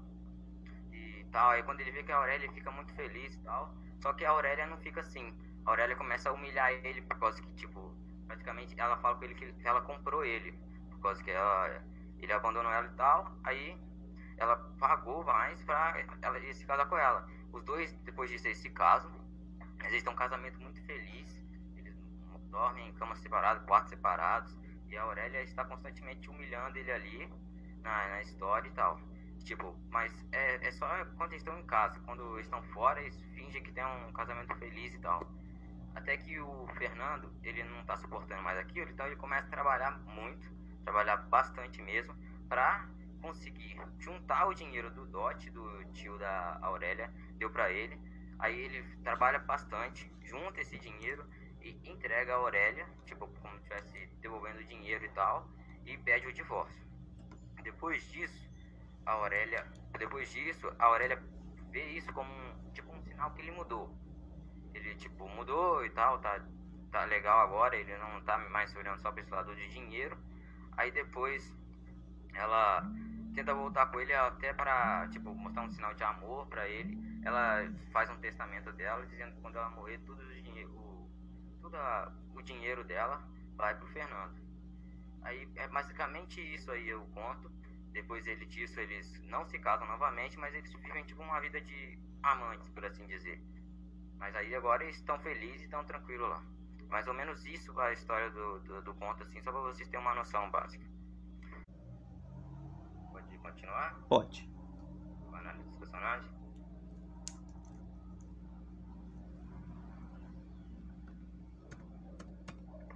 e tal. Aí quando ele vê que a Aurélia fica muito feliz e tal. Só que a Aurélia não fica assim. A Aurélia começa a humilhar ele por causa que, tipo, praticamente ela fala com ele que ela comprou ele. Por causa que ela, ele abandonou ela e tal. Aí ela pagou mais pra ela ir se casar com ela. Os dois, depois disso, eles se casam. Eles têm um casamento muito feliz. Eles dormem em camas separadas, quartos separados. E a Aurélia está constantemente humilhando ele ali na, na história e tal. Tipo, mas é, é só quando eles estão em casa. Quando eles estão fora, eles fingem que tem um casamento feliz e tal. Até que o Fernando, ele não tá suportando mais aquilo, então ele começa a trabalhar muito, trabalhar bastante mesmo, pra conseguir juntar o dinheiro do dote do tio da Aurélia, deu pra ele. Aí ele trabalha bastante, junta esse dinheiro e entrega a Aurélia, tipo, como se estivesse devolvendo dinheiro e tal, e pede o divórcio. Depois disso, a Aurélia, depois disso, a Aurélia vê isso como um, tipo um sinal que ele mudou. Ele tipo mudou e tal, tá tá legal agora, ele não tá mais olhando só para esse lado de dinheiro. Aí depois ela tenta voltar com ele até para tipo mostrar um sinal de amor para ele. Ela faz um testamento dela dizendo que quando ela morrer tudo o dinheiro, o, tudo a, o dinheiro dela vai pro Fernando. Aí é basicamente isso aí eu conto. Depois ele disso eles não se casam novamente, mas eles vivem tipo uma vida de amantes, por assim dizer. Mas aí agora eles estão felizes e estão tranquilos lá. Mais ou menos isso é a história do, do, do conto, assim, só para vocês terem uma noção básica. Pode continuar? Pode. Com a análise dos personagens?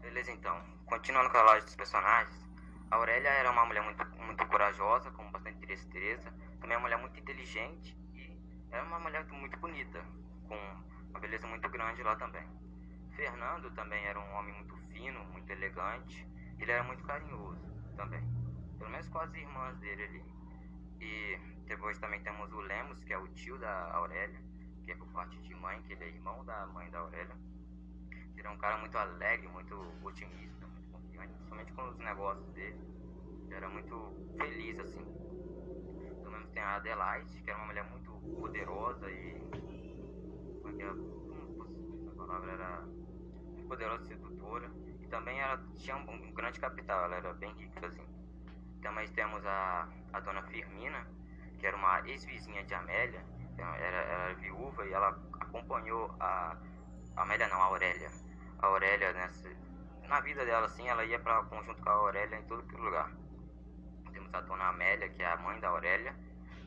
Beleza, então. Continuando com a loja dos personagens, a Aurélia era uma mulher muito, muito corajosa, com bastante destreza, também uma mulher muito inteligente e era uma mulher muito bonita, com uma beleza muito grande lá também. Fernando também era um homem muito fino, muito elegante, ele era muito carinhoso também, pelo menos com as irmãs dele ali. E depois também temos o Lemos, que é o tio da Aurélia, que é por parte de mãe, que ele é irmão da mãe da Aurélia. Ele é um cara muito alegre, muito otimista, muito confiante, principalmente com os negócios dele. Ele era muito feliz, assim. Pelo menos tem a Adelaide, que era uma mulher muito poderosa e. Como é que é? Essa palavra? Era muito poderosa e sedutora. E também ela tinha um, um grande capital, ela era bem rica, assim. Também temos a, a dona Firmina, que era uma ex-vizinha de Amélia, ela era, era viúva e ela acompanhou a. a Amélia não, a Aurélia. A Aurélia, nessa, na vida dela, assim, ela ia para junto com a Aurélia em todo aquele lugar. Temos a dona Amélia, que é a mãe da Aurélia.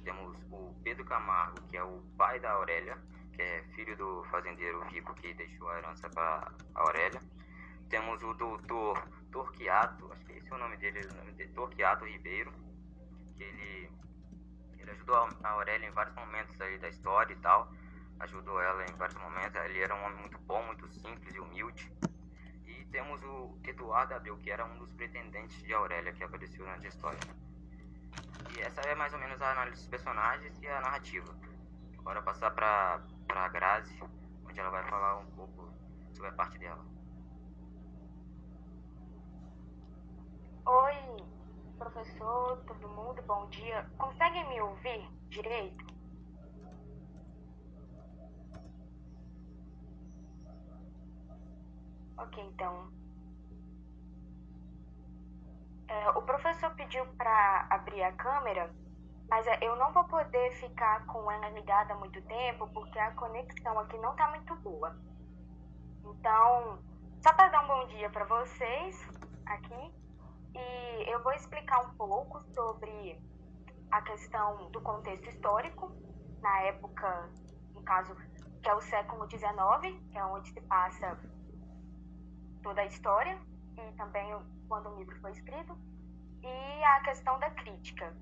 Temos o Pedro Camargo, que é o pai da Aurélia, que é filho do fazendeiro rico que deixou a herança para Aurélia. Temos o doutor Torquiato, acho que esse é o nome dele, o nome dele Torquiato Ribeiro, que ele, ele ajudou a Aurélia em vários momentos aí da história e tal. Ajudou ela em vários momentos. Ele era um homem muito bom, muito simples e humilde. E temos o Eduardo Abreu, que era um dos pretendentes de Aurélia, que apareceu durante a história. E essa é mais ou menos a análise dos personagens e a narrativa. Agora passar para a Grazi, onde ela vai falar um pouco sobre a parte dela. Oi, professor, todo mundo, bom dia. Conseguem me ouvir direito? Ok, então. É, o professor pediu para abrir a câmera, mas é, eu não vou poder ficar com ela ligada muito tempo porque a conexão aqui não tá muito boa. Então, só para dar um bom dia para vocês aqui, e eu vou explicar um pouco sobre a questão do contexto histórico, na época, no caso, que é o século XIX, que é onde se passa toda a história, e também quando o livro foi escrito, e a questão da crítica.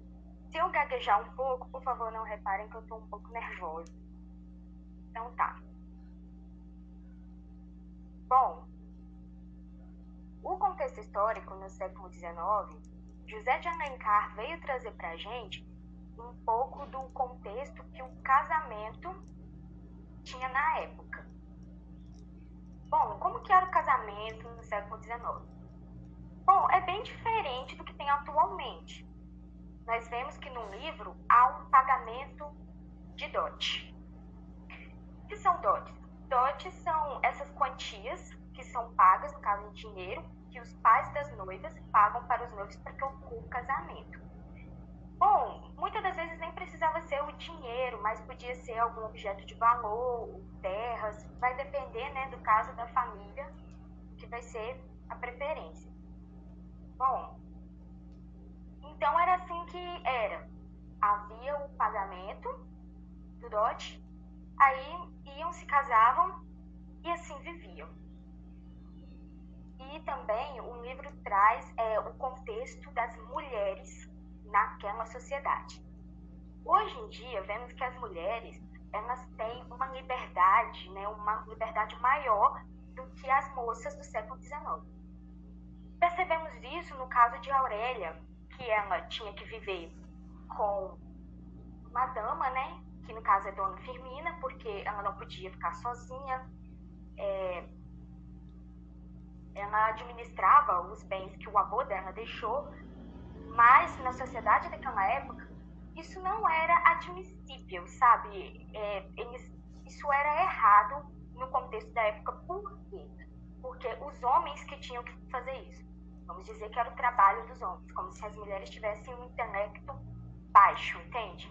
Se eu gaguejar um pouco, por favor, não reparem que eu estou um pouco nervosa. Então tá. Bom, o contexto histórico no século XIX, José de Alencar veio trazer para a gente um pouco do contexto que o casamento tinha na época. Bom, como que era o casamento no século XIX? Bom, é bem diferente do que tem atualmente. Nós vemos que no livro há um pagamento de dote. O que são dotes? Dotes são essas quantias que são pagas, no caso em dinheiro, que os pais das noivas pagam para os noivos para que ocorra o casamento. Bom, muitas das vezes nem precisava ser o dinheiro, mas podia ser algum objeto de valor, terras, vai depender né, do caso da família, que vai ser a preferência. Bom, então era assim que era. Havia o pagamento do dote, aí iam, se casavam e assim viviam. E também o livro traz é, o contexto das mulheres naquela sociedade. Hoje em dia, vemos que as mulheres elas têm uma liberdade, né, uma liberdade maior do que as moças do século XIX. Percebemos isso no caso de Aurélia, que ela tinha que viver com uma dama, né? Que no caso é Dona Firmina, porque ela não podia ficar sozinha. É, ela administrava os bens que o avô dela deixou, mas na sociedade daquela época isso não era admissível, sabe? É, eles, isso era errado no contexto da época. Por quê? Porque os homens que tinham que fazer isso. Vamos dizer que era o trabalho dos homens, como se as mulheres tivessem um intelecto baixo, entende?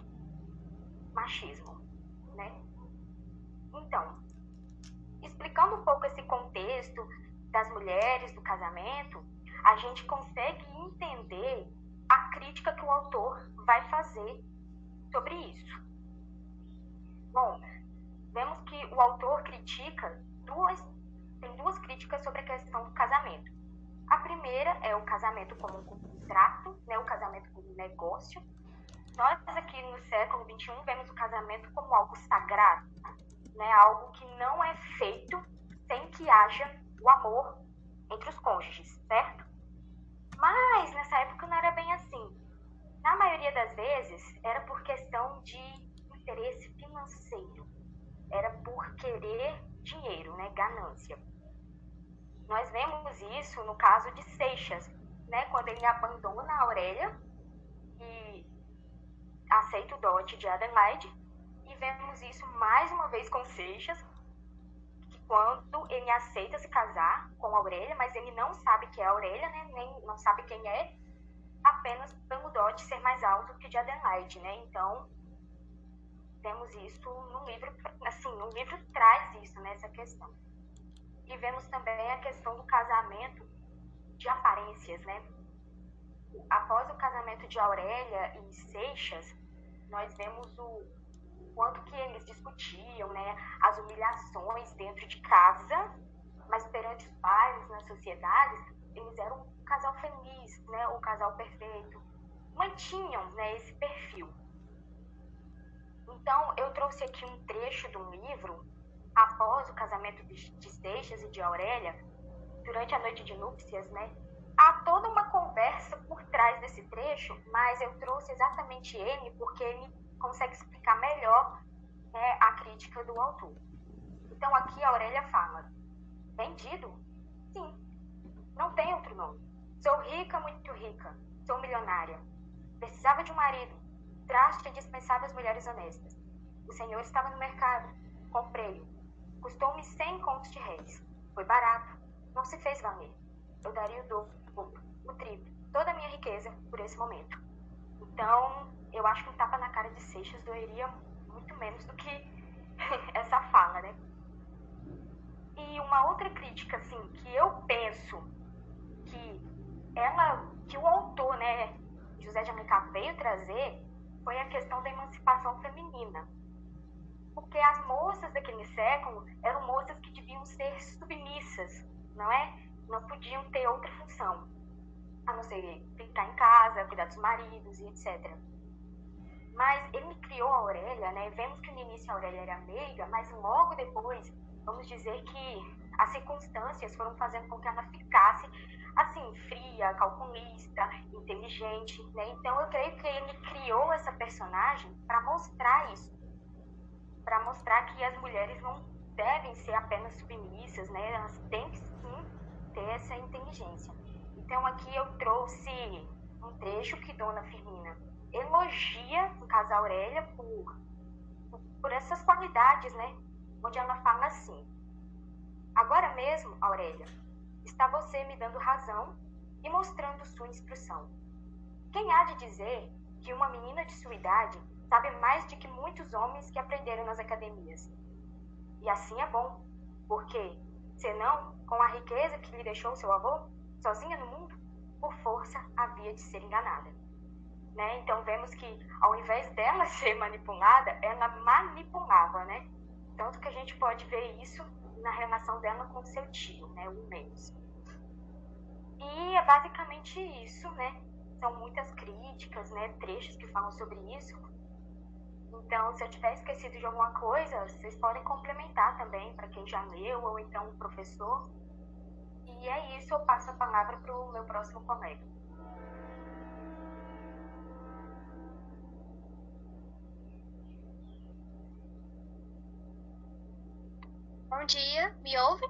Machismo, né? Então, explicando um pouco esse contexto das mulheres, do casamento, a gente consegue entender a crítica que o autor vai fazer sobre isso. Bom, vemos que o autor critica duas, tem duas críticas sobre a questão do casamento. A primeira é o casamento como um contrato, né, o casamento como um negócio. Nós aqui no século XXI vemos o casamento como algo sagrado, né, algo que não é feito sem que haja o amor entre os cônjuges, certo? Mas nessa época não era bem assim. Na maioria das vezes era por questão de interesse financeiro, era por querer dinheiro, né, ganância. Nós vemos isso no caso de Seixas, né, quando ele abandona a Aurélia e aceita o dote de Adelaide. E vemos isso mais uma vez com Seixas, quando ele aceita se casar com a Aurélia, mas ele não sabe que é a Aurélia, né, nem não sabe quem é, apenas pelo dote ser mais alto que de Adelaide, né? Então, temos isso no livro, assim, o livro traz isso, né, essa questão. E vemos também a questão do casamento de aparências, né? Após o casamento de Aurélia e Seixas, nós vemos o quanto que eles discutiam, né? As humilhações dentro de casa, mas perante os pais, na sociedade, eles eram um casal feliz, né? O casal perfeito. Mantinham, né, esse perfil. Então, eu trouxe aqui um trecho do livro após o casamento de, de Seixas e de Aurélia, durante a noite de núpcias, né? Há toda uma conversa por trás desse trecho, mas eu trouxe exatamente ele porque ele consegue explicar melhor né, a crítica do autor. Então aqui a Aurélia fala: vendido? Sim, não tem outro nome. Sou rica, muito rica. Sou milionária. Precisava de um marido. Traste e dispensava as mulheres honestas. O senhor estava no mercado. Comprei-o. Custou-me 100 contos de réis. Foi barato. não se fez valer. Eu daria o dobro, o triplo, toda a minha riqueza por esse momento. Então, eu acho que um tapa na cara de Seixas doeria muito menos do que essa fala, né? E uma outra crítica, assim, que eu penso que ela, que o autor, né, José de Alencar veio trazer, foi a questão da emancipação feminina. Porque as moças daquele século eram moças que deviam ser submissas, não é? Não podiam ter outra função, a não ser ficar em casa, cuidar dos maridos e etc. Mas ele criou a Aurélia, né? Vemos que no início a Aurélia era meiga, mas logo depois, vamos dizer que as circunstâncias foram fazendo com que ela ficasse assim, fria, calculista, inteligente, né? Então eu creio que ele criou essa personagem para mostrar isso, para mostrar que as mulheres não devem ser apenas submissas, né? Elas têm que sim ter essa inteligência. Então aqui eu trouxe um trecho que Dona Firmina elogia no caso Aurélia por, por essas qualidades, né? Onde ela fala assim: Agora mesmo, Aurélia, está você me dando razão e mostrando sua instrução. Quem há de dizer que uma menina de sua idade sabe mais do que muitos homens que aprenderam nas academias? E assim é bom, porque, senão, com a riqueza que lhe deixou seu avô, sozinha no mundo, por força havia de ser enganada. Né? Então vemos que ao invés dela ser manipulada, ela manipulava, né? Tanto que a gente pode ver isso na relação dela com seu tio, né, o Menos. E é basicamente isso, né? São muitas críticas, né, trechos que falam sobre isso. Então, se eu tiver esquecido de alguma coisa, vocês podem complementar também para quem já leu ou então o professor. E é isso, eu passo a palavra para o meu próximo colega. Bom dia, me ouve?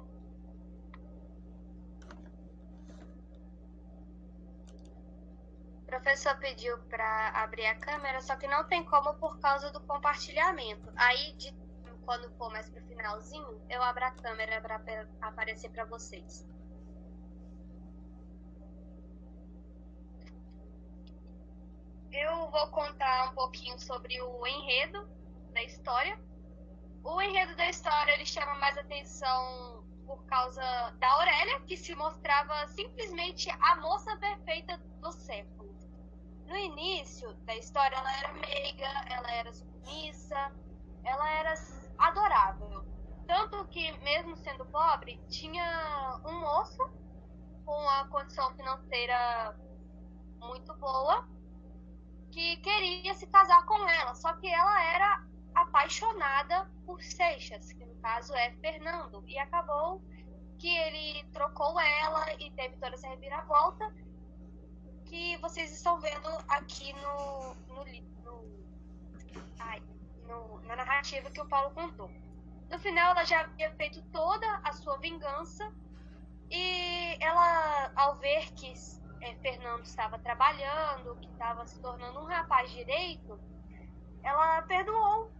O professor pediu para abrir a câmera, só que não tem como por causa do compartilhamento. Aí, de, quando for mais pro finalzinho, eu abro a câmera para aparecer para vocês. Eu vou contar um pouquinho sobre o enredo da história o enredo da história ele chama mais atenção por causa da Aurélia, que se mostrava simplesmente a moça perfeita do século. No início da história, ela era meiga, ela era submissa, ela era adorável. Tanto que, mesmo sendo pobre, tinha um moço com a condição financeira muito boa que queria se casar com ela, só que ela era apaixonada por Seixas, que no caso é Fernando, e acabou que ele trocou ela e teve toda essa reviravolta que vocês estão vendo aqui no, no, no, ai, no, na narrativa que o Paulo contou. No final, ela já havia feito toda a sua vingança e ela, ao ver que é, Fernando estava trabalhando, que estava se tornando um rapaz direito, ela perdoou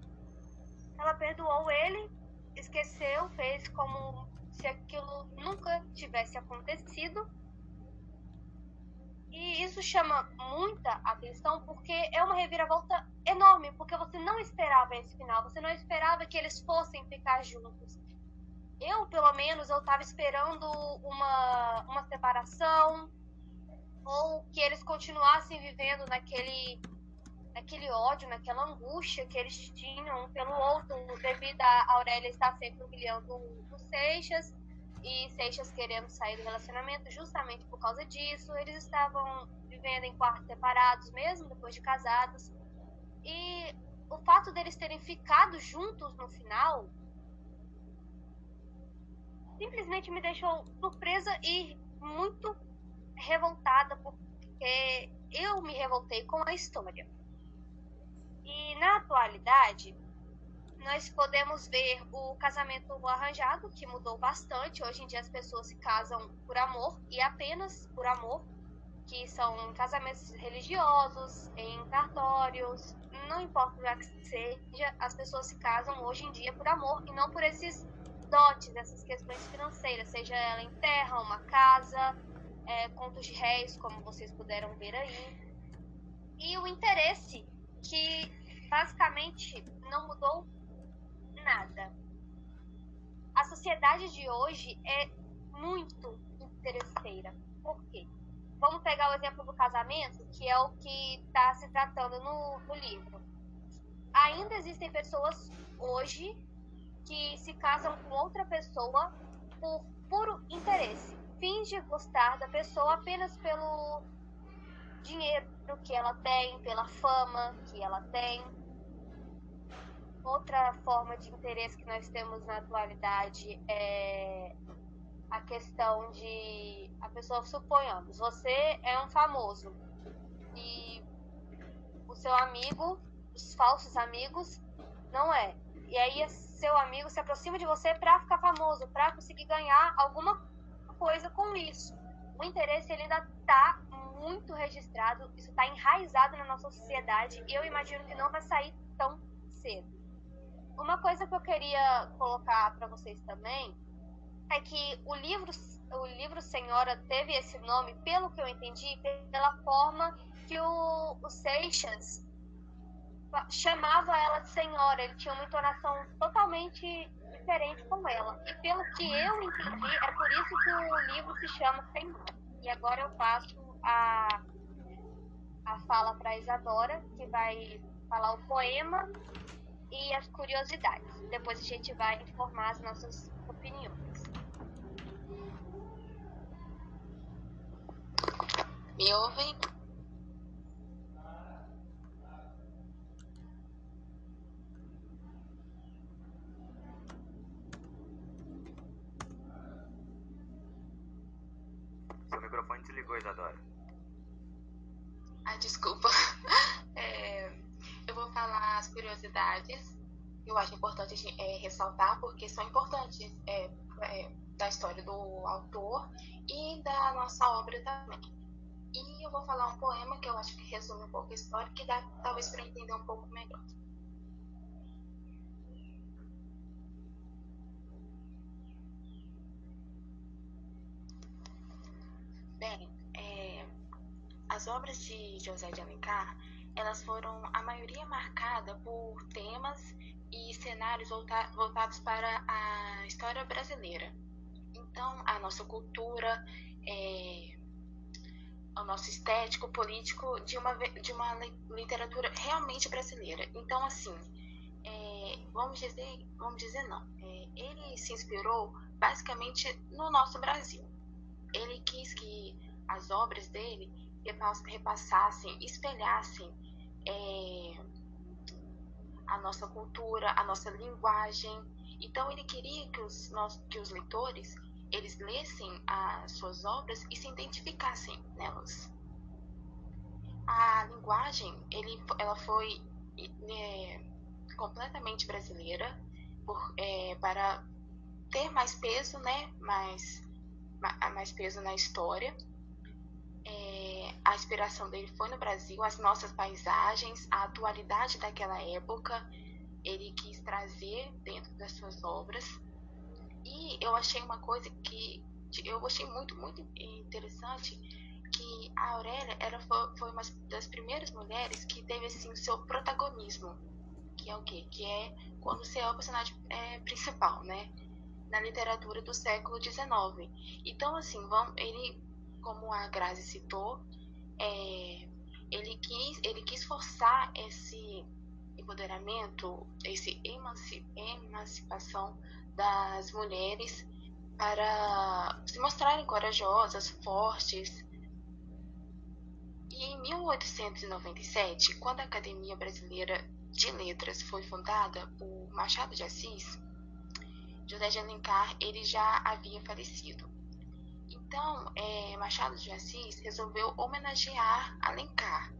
ela perdoou ele, esqueceu, fez como se aquilo nunca tivesse acontecido. E isso chama muita atenção porque é uma reviravolta enorme, porque você não esperava esse final, você não esperava que eles fossem ficar juntos. Eu, pelo menos, eu estava esperando uma, uma separação, ou que eles continuassem vivendo naquele naquele ódio, naquela angústia que eles tinham pelo outro, devido a Aurélia estar sempre humilhando o Seixas e Seixas querendo sair do relacionamento justamente por causa disso. Eles estavam vivendo em quartos separados, mesmo depois de casados. E o fato deles terem ficado juntos no final simplesmente me deixou surpresa e muito revoltada, porque eu me revoltei com a história. E na atualidade, nós podemos ver o casamento arranjado, que mudou bastante. Hoje em dia as pessoas se casam por amor e apenas por amor, que são casamentos religiosos, em cartórios, não importa o que seja, as pessoas se casam hoje em dia por amor e não por esses dotes, essas questões financeiras, seja ela em terra, uma casa, é, contos de réis, como vocês puderam ver aí. E o interesse, que basicamente não mudou nada. A sociedade de hoje é muito interesseira. Por quê? Vamos pegar o exemplo do casamento, que é o que está se tratando no, no livro. Ainda existem pessoas hoje que se casam com outra pessoa por puro interesse. Finge gostar da pessoa apenas pelo dinheiro que ela tem, pela fama que ela tem. Outra forma de interesse que nós temos na atualidade é a questão de a pessoa suponhamos, você é um famoso e o seu amigo, os falsos amigos, não é. E aí seu amigo se aproxima de você para ficar famoso, para conseguir ganhar alguma coisa com isso. O interesse ele ainda está muito registrado, isso está enraizado na nossa sociedade e eu imagino que não vai sair tão cedo. Uma coisa que eu queria colocar para vocês também é que o livro, o livro Senhora teve esse nome, pelo que eu entendi, pela forma que o, o Seixas chamava ela de Senhora. Ele tinha uma entonação totalmente diferente com ela. E pelo que eu entendi, é por isso que o livro se chama Senhora. E agora eu passo a, a fala para Isadora, que vai falar o poema e as curiosidades. Depois a gente vai informar as nossas opiniões. Me ouvem? Seu microfone desligou, Isadora. Ah, desculpa. É, eu vou curiosidades. Eu acho importante é, ressaltar porque são importantes é, é, da história do autor e da nossa obra também. E eu vou falar um poema que eu acho que resume um pouco a história, que dá talvez para entender um pouco melhor. Bem, é, as obras de José de Alencar, elas foram a maioria marcada por temas e cenários volta voltados para a história brasileira. Então, a nossa cultura, é, o nosso estético, político de uma, de uma literatura realmente brasileira. Então, assim, é, vamos dizer, vamos dizer não, é, ele se inspirou basicamente no nosso Brasil. Ele quis que as obras dele repassassem, espelhassem é, a nossa cultura, a nossa linguagem. Então, ele queria que os, nós, que os leitores eles lessem as suas obras e se identificassem nelas. A linguagem, ele, ela foi é, completamente brasileira por, é, para ter mais peso, né? Mais, mais peso na história. É, a inspiração dele foi no Brasil, as nossas paisagens, a atualidade daquela época, ele quis trazer dentro das suas obras e eu achei uma coisa que eu achei muito, muito interessante, que a Aurélia era, foi uma das primeiras mulheres que teve assim, o seu protagonismo, que é o quê? Que é quando você é o personagem é, principal, né? Na literatura do século XIX. Então, assim, vamos, ele, como a Grazi citou, é, ele, quis, ele quis forçar esse empoderamento, esse emancipação das mulheres para se mostrarem corajosas, fortes. E em 1897, quando a Academia Brasileira de Letras foi fundada por Machado de Assis, José de Alencar ele já havia falecido. Então, é, Machado de Assis resolveu homenagear Alencar,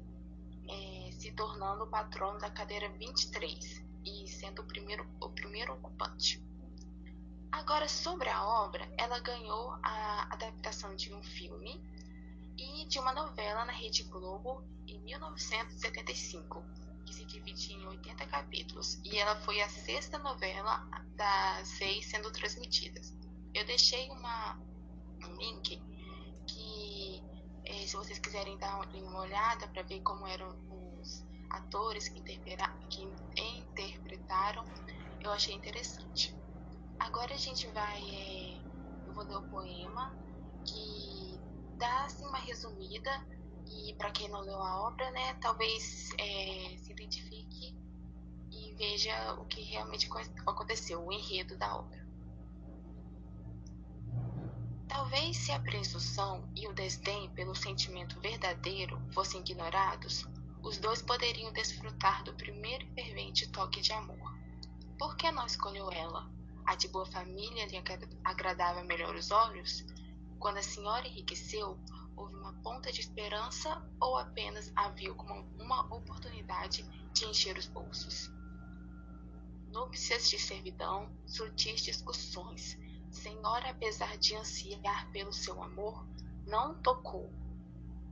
é, se tornando o patrono da cadeira 23 e sendo o primeiro, o primeiro ocupante. Agora, sobre a obra, ela ganhou a adaptação de um filme e de uma novela na Rede Globo em 1975. que se divide em 80 capítulos, e ela foi a sexta novela das seis sendo transmitidas. Eu deixei uma, um link que, eh, se vocês quiserem dar uma olhada para ver como eram os atores que, que interpretaram, eu achei interessante. Agora a gente vai. É, eu vou ler o poema que dá assim, uma resumida e para quem não leu a obra, né, talvez é, se identifique e veja o que realmente aconteceu, o enredo da obra. Talvez se a presunção e o desdém pelo sentimento verdadeiro fossem ignorados, os dois poderiam desfrutar do primeiro e fervente toque de amor. Por que não escolheu ela? A de boa família lhe agradava melhor os olhos? Quando a senhora enriqueceu, houve uma ponta de esperança ou apenas a viu como uma oportunidade de encher os bolsos? Núpcias de servidão, sutis discussões. Senhora, apesar de ansiar pelo seu amor, não tocou.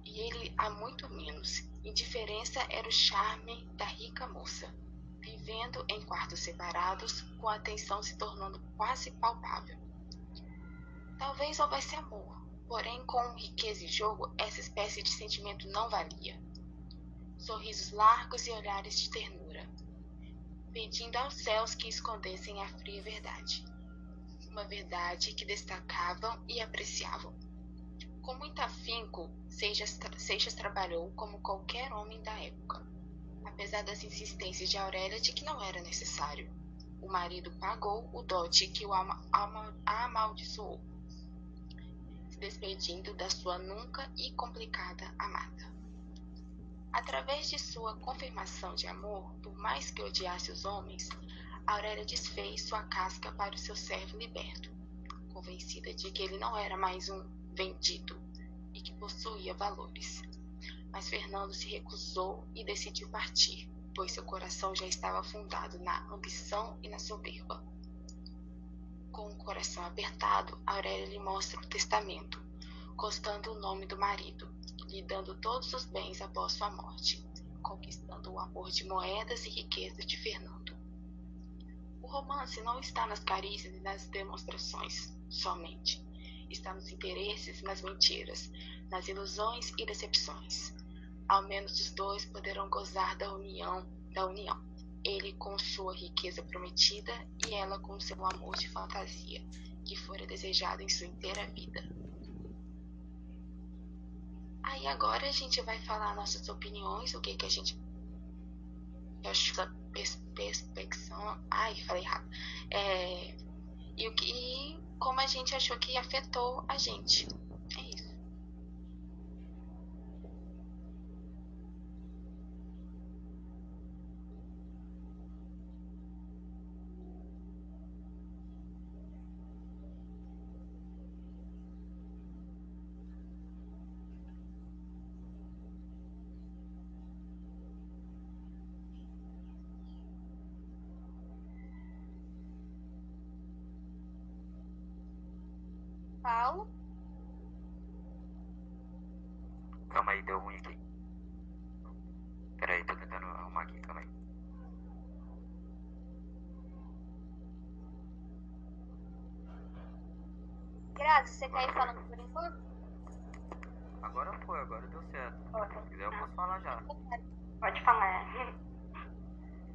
E ele há muito menos. Indiferença era o charme da rica moça, vivendo em quartos separados, com a atenção se tornando quase palpável. Talvez houvesse amor, porém com riqueza e jogo essa espécie de sentimento não valia. Sorrisos largos e olhares de ternura, pedindo aos céus que escondessem a fria verdade. Uma verdade que destacavam e apreciavam. Com muito afinco, Seixas, Seixas trabalhou como qualquer homem da época, apesar das insistências de Aurélia de que não era necessário. O marido pagou o dote que o ama, ama, amaldiçoou se despedindo da sua nunca e complicada amada. Através de sua confirmação de amor, por mais que odiasse os homens, Aurélia desfez sua casca para o seu servo liberto, convencida de que ele não era mais um vendido e que possuía valores. Mas Fernando se recusou e decidiu partir, pois seu coração já estava fundado na ambição e na soberba. Com o coração apertado, Aurélia lhe mostra o testamento, constando o nome do marido, lhe dando todos os bens após sua morte, conquistando o amor de moedas e riquezas de Fernando. Romance não está nas carícias e nas demonstrações somente. Está nos interesses nas mentiras, nas ilusões e decepções. Ao menos os dois poderão gozar da união, da união ele com sua riqueza prometida e ela com seu amor de fantasia, que fora desejado em sua inteira vida. Aí agora a gente vai falar nossas opiniões, o que que a gente achou da perspecção, ai, falei errado, é, e o que, e como a gente achou que afetou a gente. Grazi, você quer ir falando por enquanto? Agora foi, agora deu certo. Se quiser eu posso falar já. Pode falar.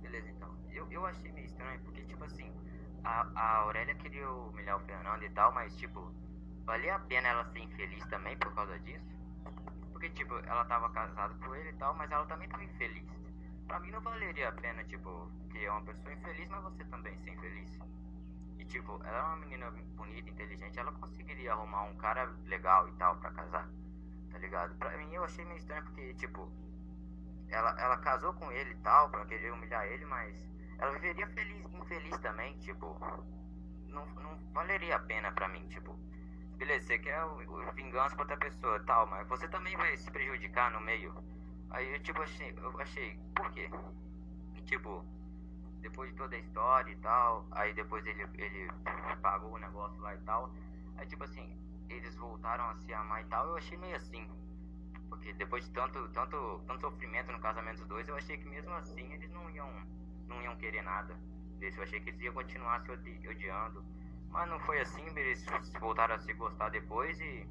Beleza, então. Eu, eu achei meio estranho, porque, tipo assim, a, a Aurélia queria humilhar o Fernando e tal, mas, tipo, valia a pena ela ser infeliz também por causa disso? Porque, tipo, ela tava casada com ele e tal, mas ela também tava infeliz. Pra mim não valeria a pena, tipo, ter uma pessoa infeliz, mas você também ser infeliz. Tipo, ela é uma menina bonita, inteligente, ela conseguiria arrumar um cara legal e tal pra casar, tá ligado? Pra mim eu achei meio estranho porque, tipo, ela, ela casou com ele e tal, pra querer humilhar ele, mas ela viveria feliz, infeliz também, tipo, não, não valeria a pena pra mim, tipo, beleza, você quer o, o vingança pra outra pessoa e tal, mas você também vai se prejudicar no meio. Aí eu tipo achei, eu achei, por quê? E, tipo, depois de toda a história e tal, aí depois ele, ele pagou o negócio lá e tal, aí tipo assim, eles voltaram a se amar e tal, eu achei meio assim. Porque depois de tanto, tanto, tanto sofrimento no casamento dos dois, eu achei que mesmo assim eles não iam, não iam querer nada. Eu achei que eles iam continuar se odi odiando. Mas não foi assim, eles voltaram a se gostar depois e,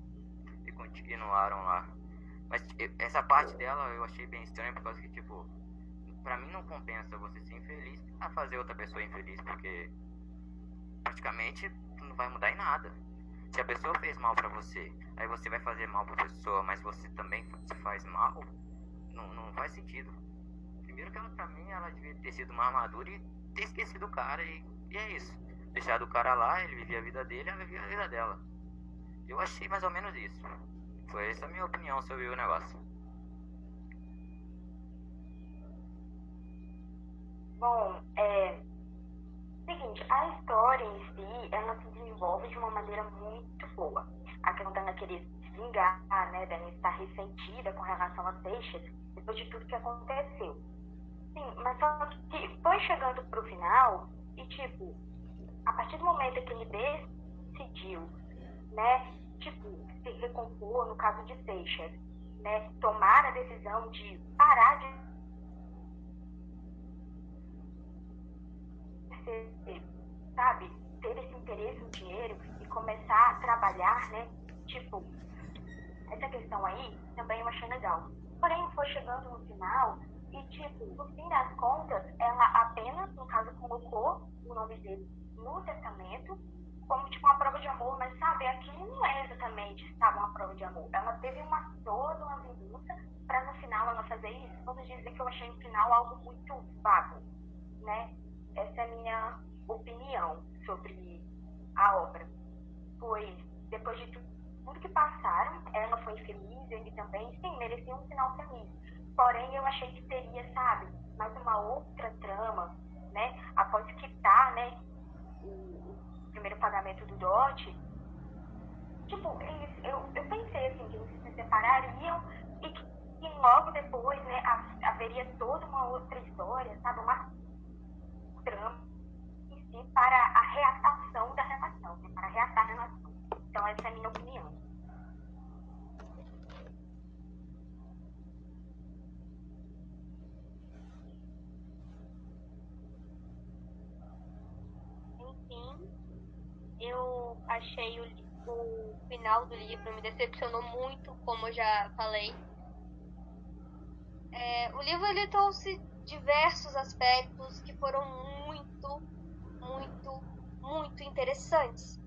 e continuaram lá. Mas essa parte dela eu achei bem estranha por causa que, tipo, pra mim não compensa você ser infeliz a fazer outra pessoa infeliz, porque praticamente não vai mudar em nada. Se a pessoa fez mal para você, aí você vai fazer mal pra pessoa, mas você também se faz mal, não, não faz sentido. Primeiro que ela, pra mim, ela devia ter sido mais madura e ter esquecido o cara, e, e é isso. Deixado o cara lá, ele vivia a vida dele, ela vivia a vida dela. Eu achei mais ou menos isso. Foi essa a minha opinião sobre o negócio. Bom, é. Seguinte, a história em si, ela se desenvolve de uma maneira muito boa. A questão dela querer se vingar, né, dela estar ressentida com relação a Seixas, depois de tudo que aconteceu. Sim, mas só que foi chegando pro final, e tipo, a partir do momento que ele decidiu, né, tipo, se recompor, no caso de Seixas, né, tomar a decisão de parar de ser, sabe, ter esse interesse no dinheiro e começar a trabalhar, né? Tipo, essa questão aí também eu achei legal. Porém, foi chegando no final e, tipo, no fim das contas, ela apenas, no caso, colocou o nome dele no testamento como, tipo, uma prova de amor, mas, sabe, aquilo não é exatamente, sabe, uma prova de amor. Ela teve uma toda uma vingança para no final ela fazer isso. Vamos dizer que eu achei no final algo muito vago, né? Essa é a minha opinião sobre a obra. Pois, depois de tudo que passaram, ela foi feliz, ele também, sim, merecia um final feliz. Porém, eu achei que teria, sabe, mais uma outra trama, né? Após quitar, né, o, o primeiro pagamento do dote. Tipo, eles, eu, eu pensei, assim, que eles se separariam e que e logo depois, né, haveria toda uma outra história, sabe, uma trama em para a reatação da relação, né? para reatar a relação. Então, essa é a minha opinião. Enfim, eu achei o, o final do livro me decepcionou muito, como eu já falei. É, o livro ele trouxe diversos aspectos que foram muito, muito, muito interessantes.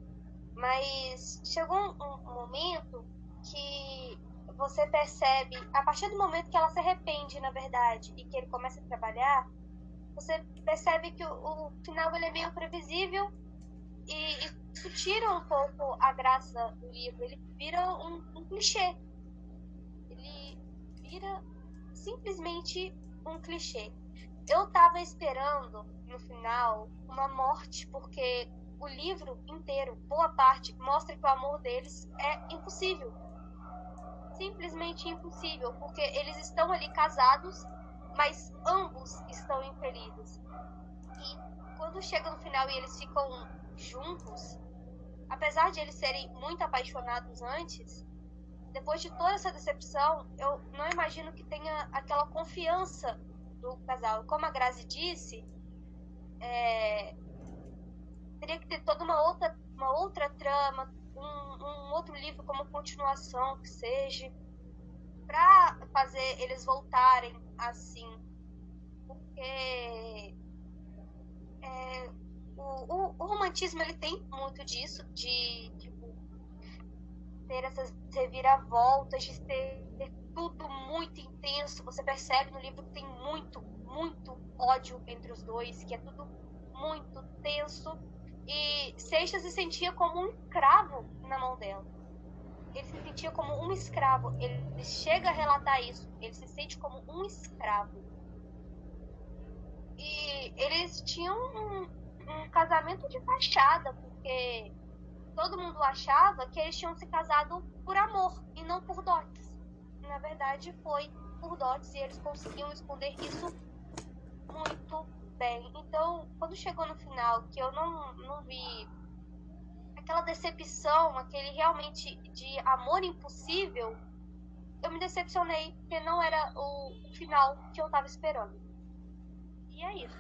Mas chegou um, momento que você percebe, a partir do momento que ela se arrepende, na verdade, e que ele começa a trabalhar, você percebe que o, o final ele é meio previsível e, e isso tira um pouco a graça do livro. Ele vira um, um clichê. Ele vira simplesmente um clichê. Eu tava esperando no final uma morte, porque o livro inteiro, boa parte, mostra que o amor deles é impossível. Simplesmente impossível, porque eles estão ali casados, mas ambos estão infelizes. E quando chega no final e eles ficam juntos, apesar de eles serem muito apaixonados antes, depois de toda essa decepção, eu não imagino que tenha aquela confiança do casal. Como a Grazi disse, é, teria que ter toda uma outra, uma outra trama, um, um outro livro como continuação que seja, para fazer eles voltarem assim. Porque é, o, o, o, romantismo ele tem muito disso, de, de ter essas reviravoltas, de ter, ter tudo muito intenso. Você percebe no livro que tem muito, muito ódio entre os dois, que é tudo muito tenso. E Seixas se sentia como um escravo na mão dela. Ele se sentia como um escravo. Ele chega a relatar isso. Ele se sente como um escravo. E eles tinham um, um casamento de fachada, porque todo mundo achava que eles tinham se casado por amor e não por dotes. Na verdade, foi por dotes e eles conseguiam esconder isso muito bem. Então, quando chegou no final, que eu não, não vi aquela decepção, aquele realmente de amor impossível, eu me decepcionei porque não era o final que eu tava esperando. E é isso.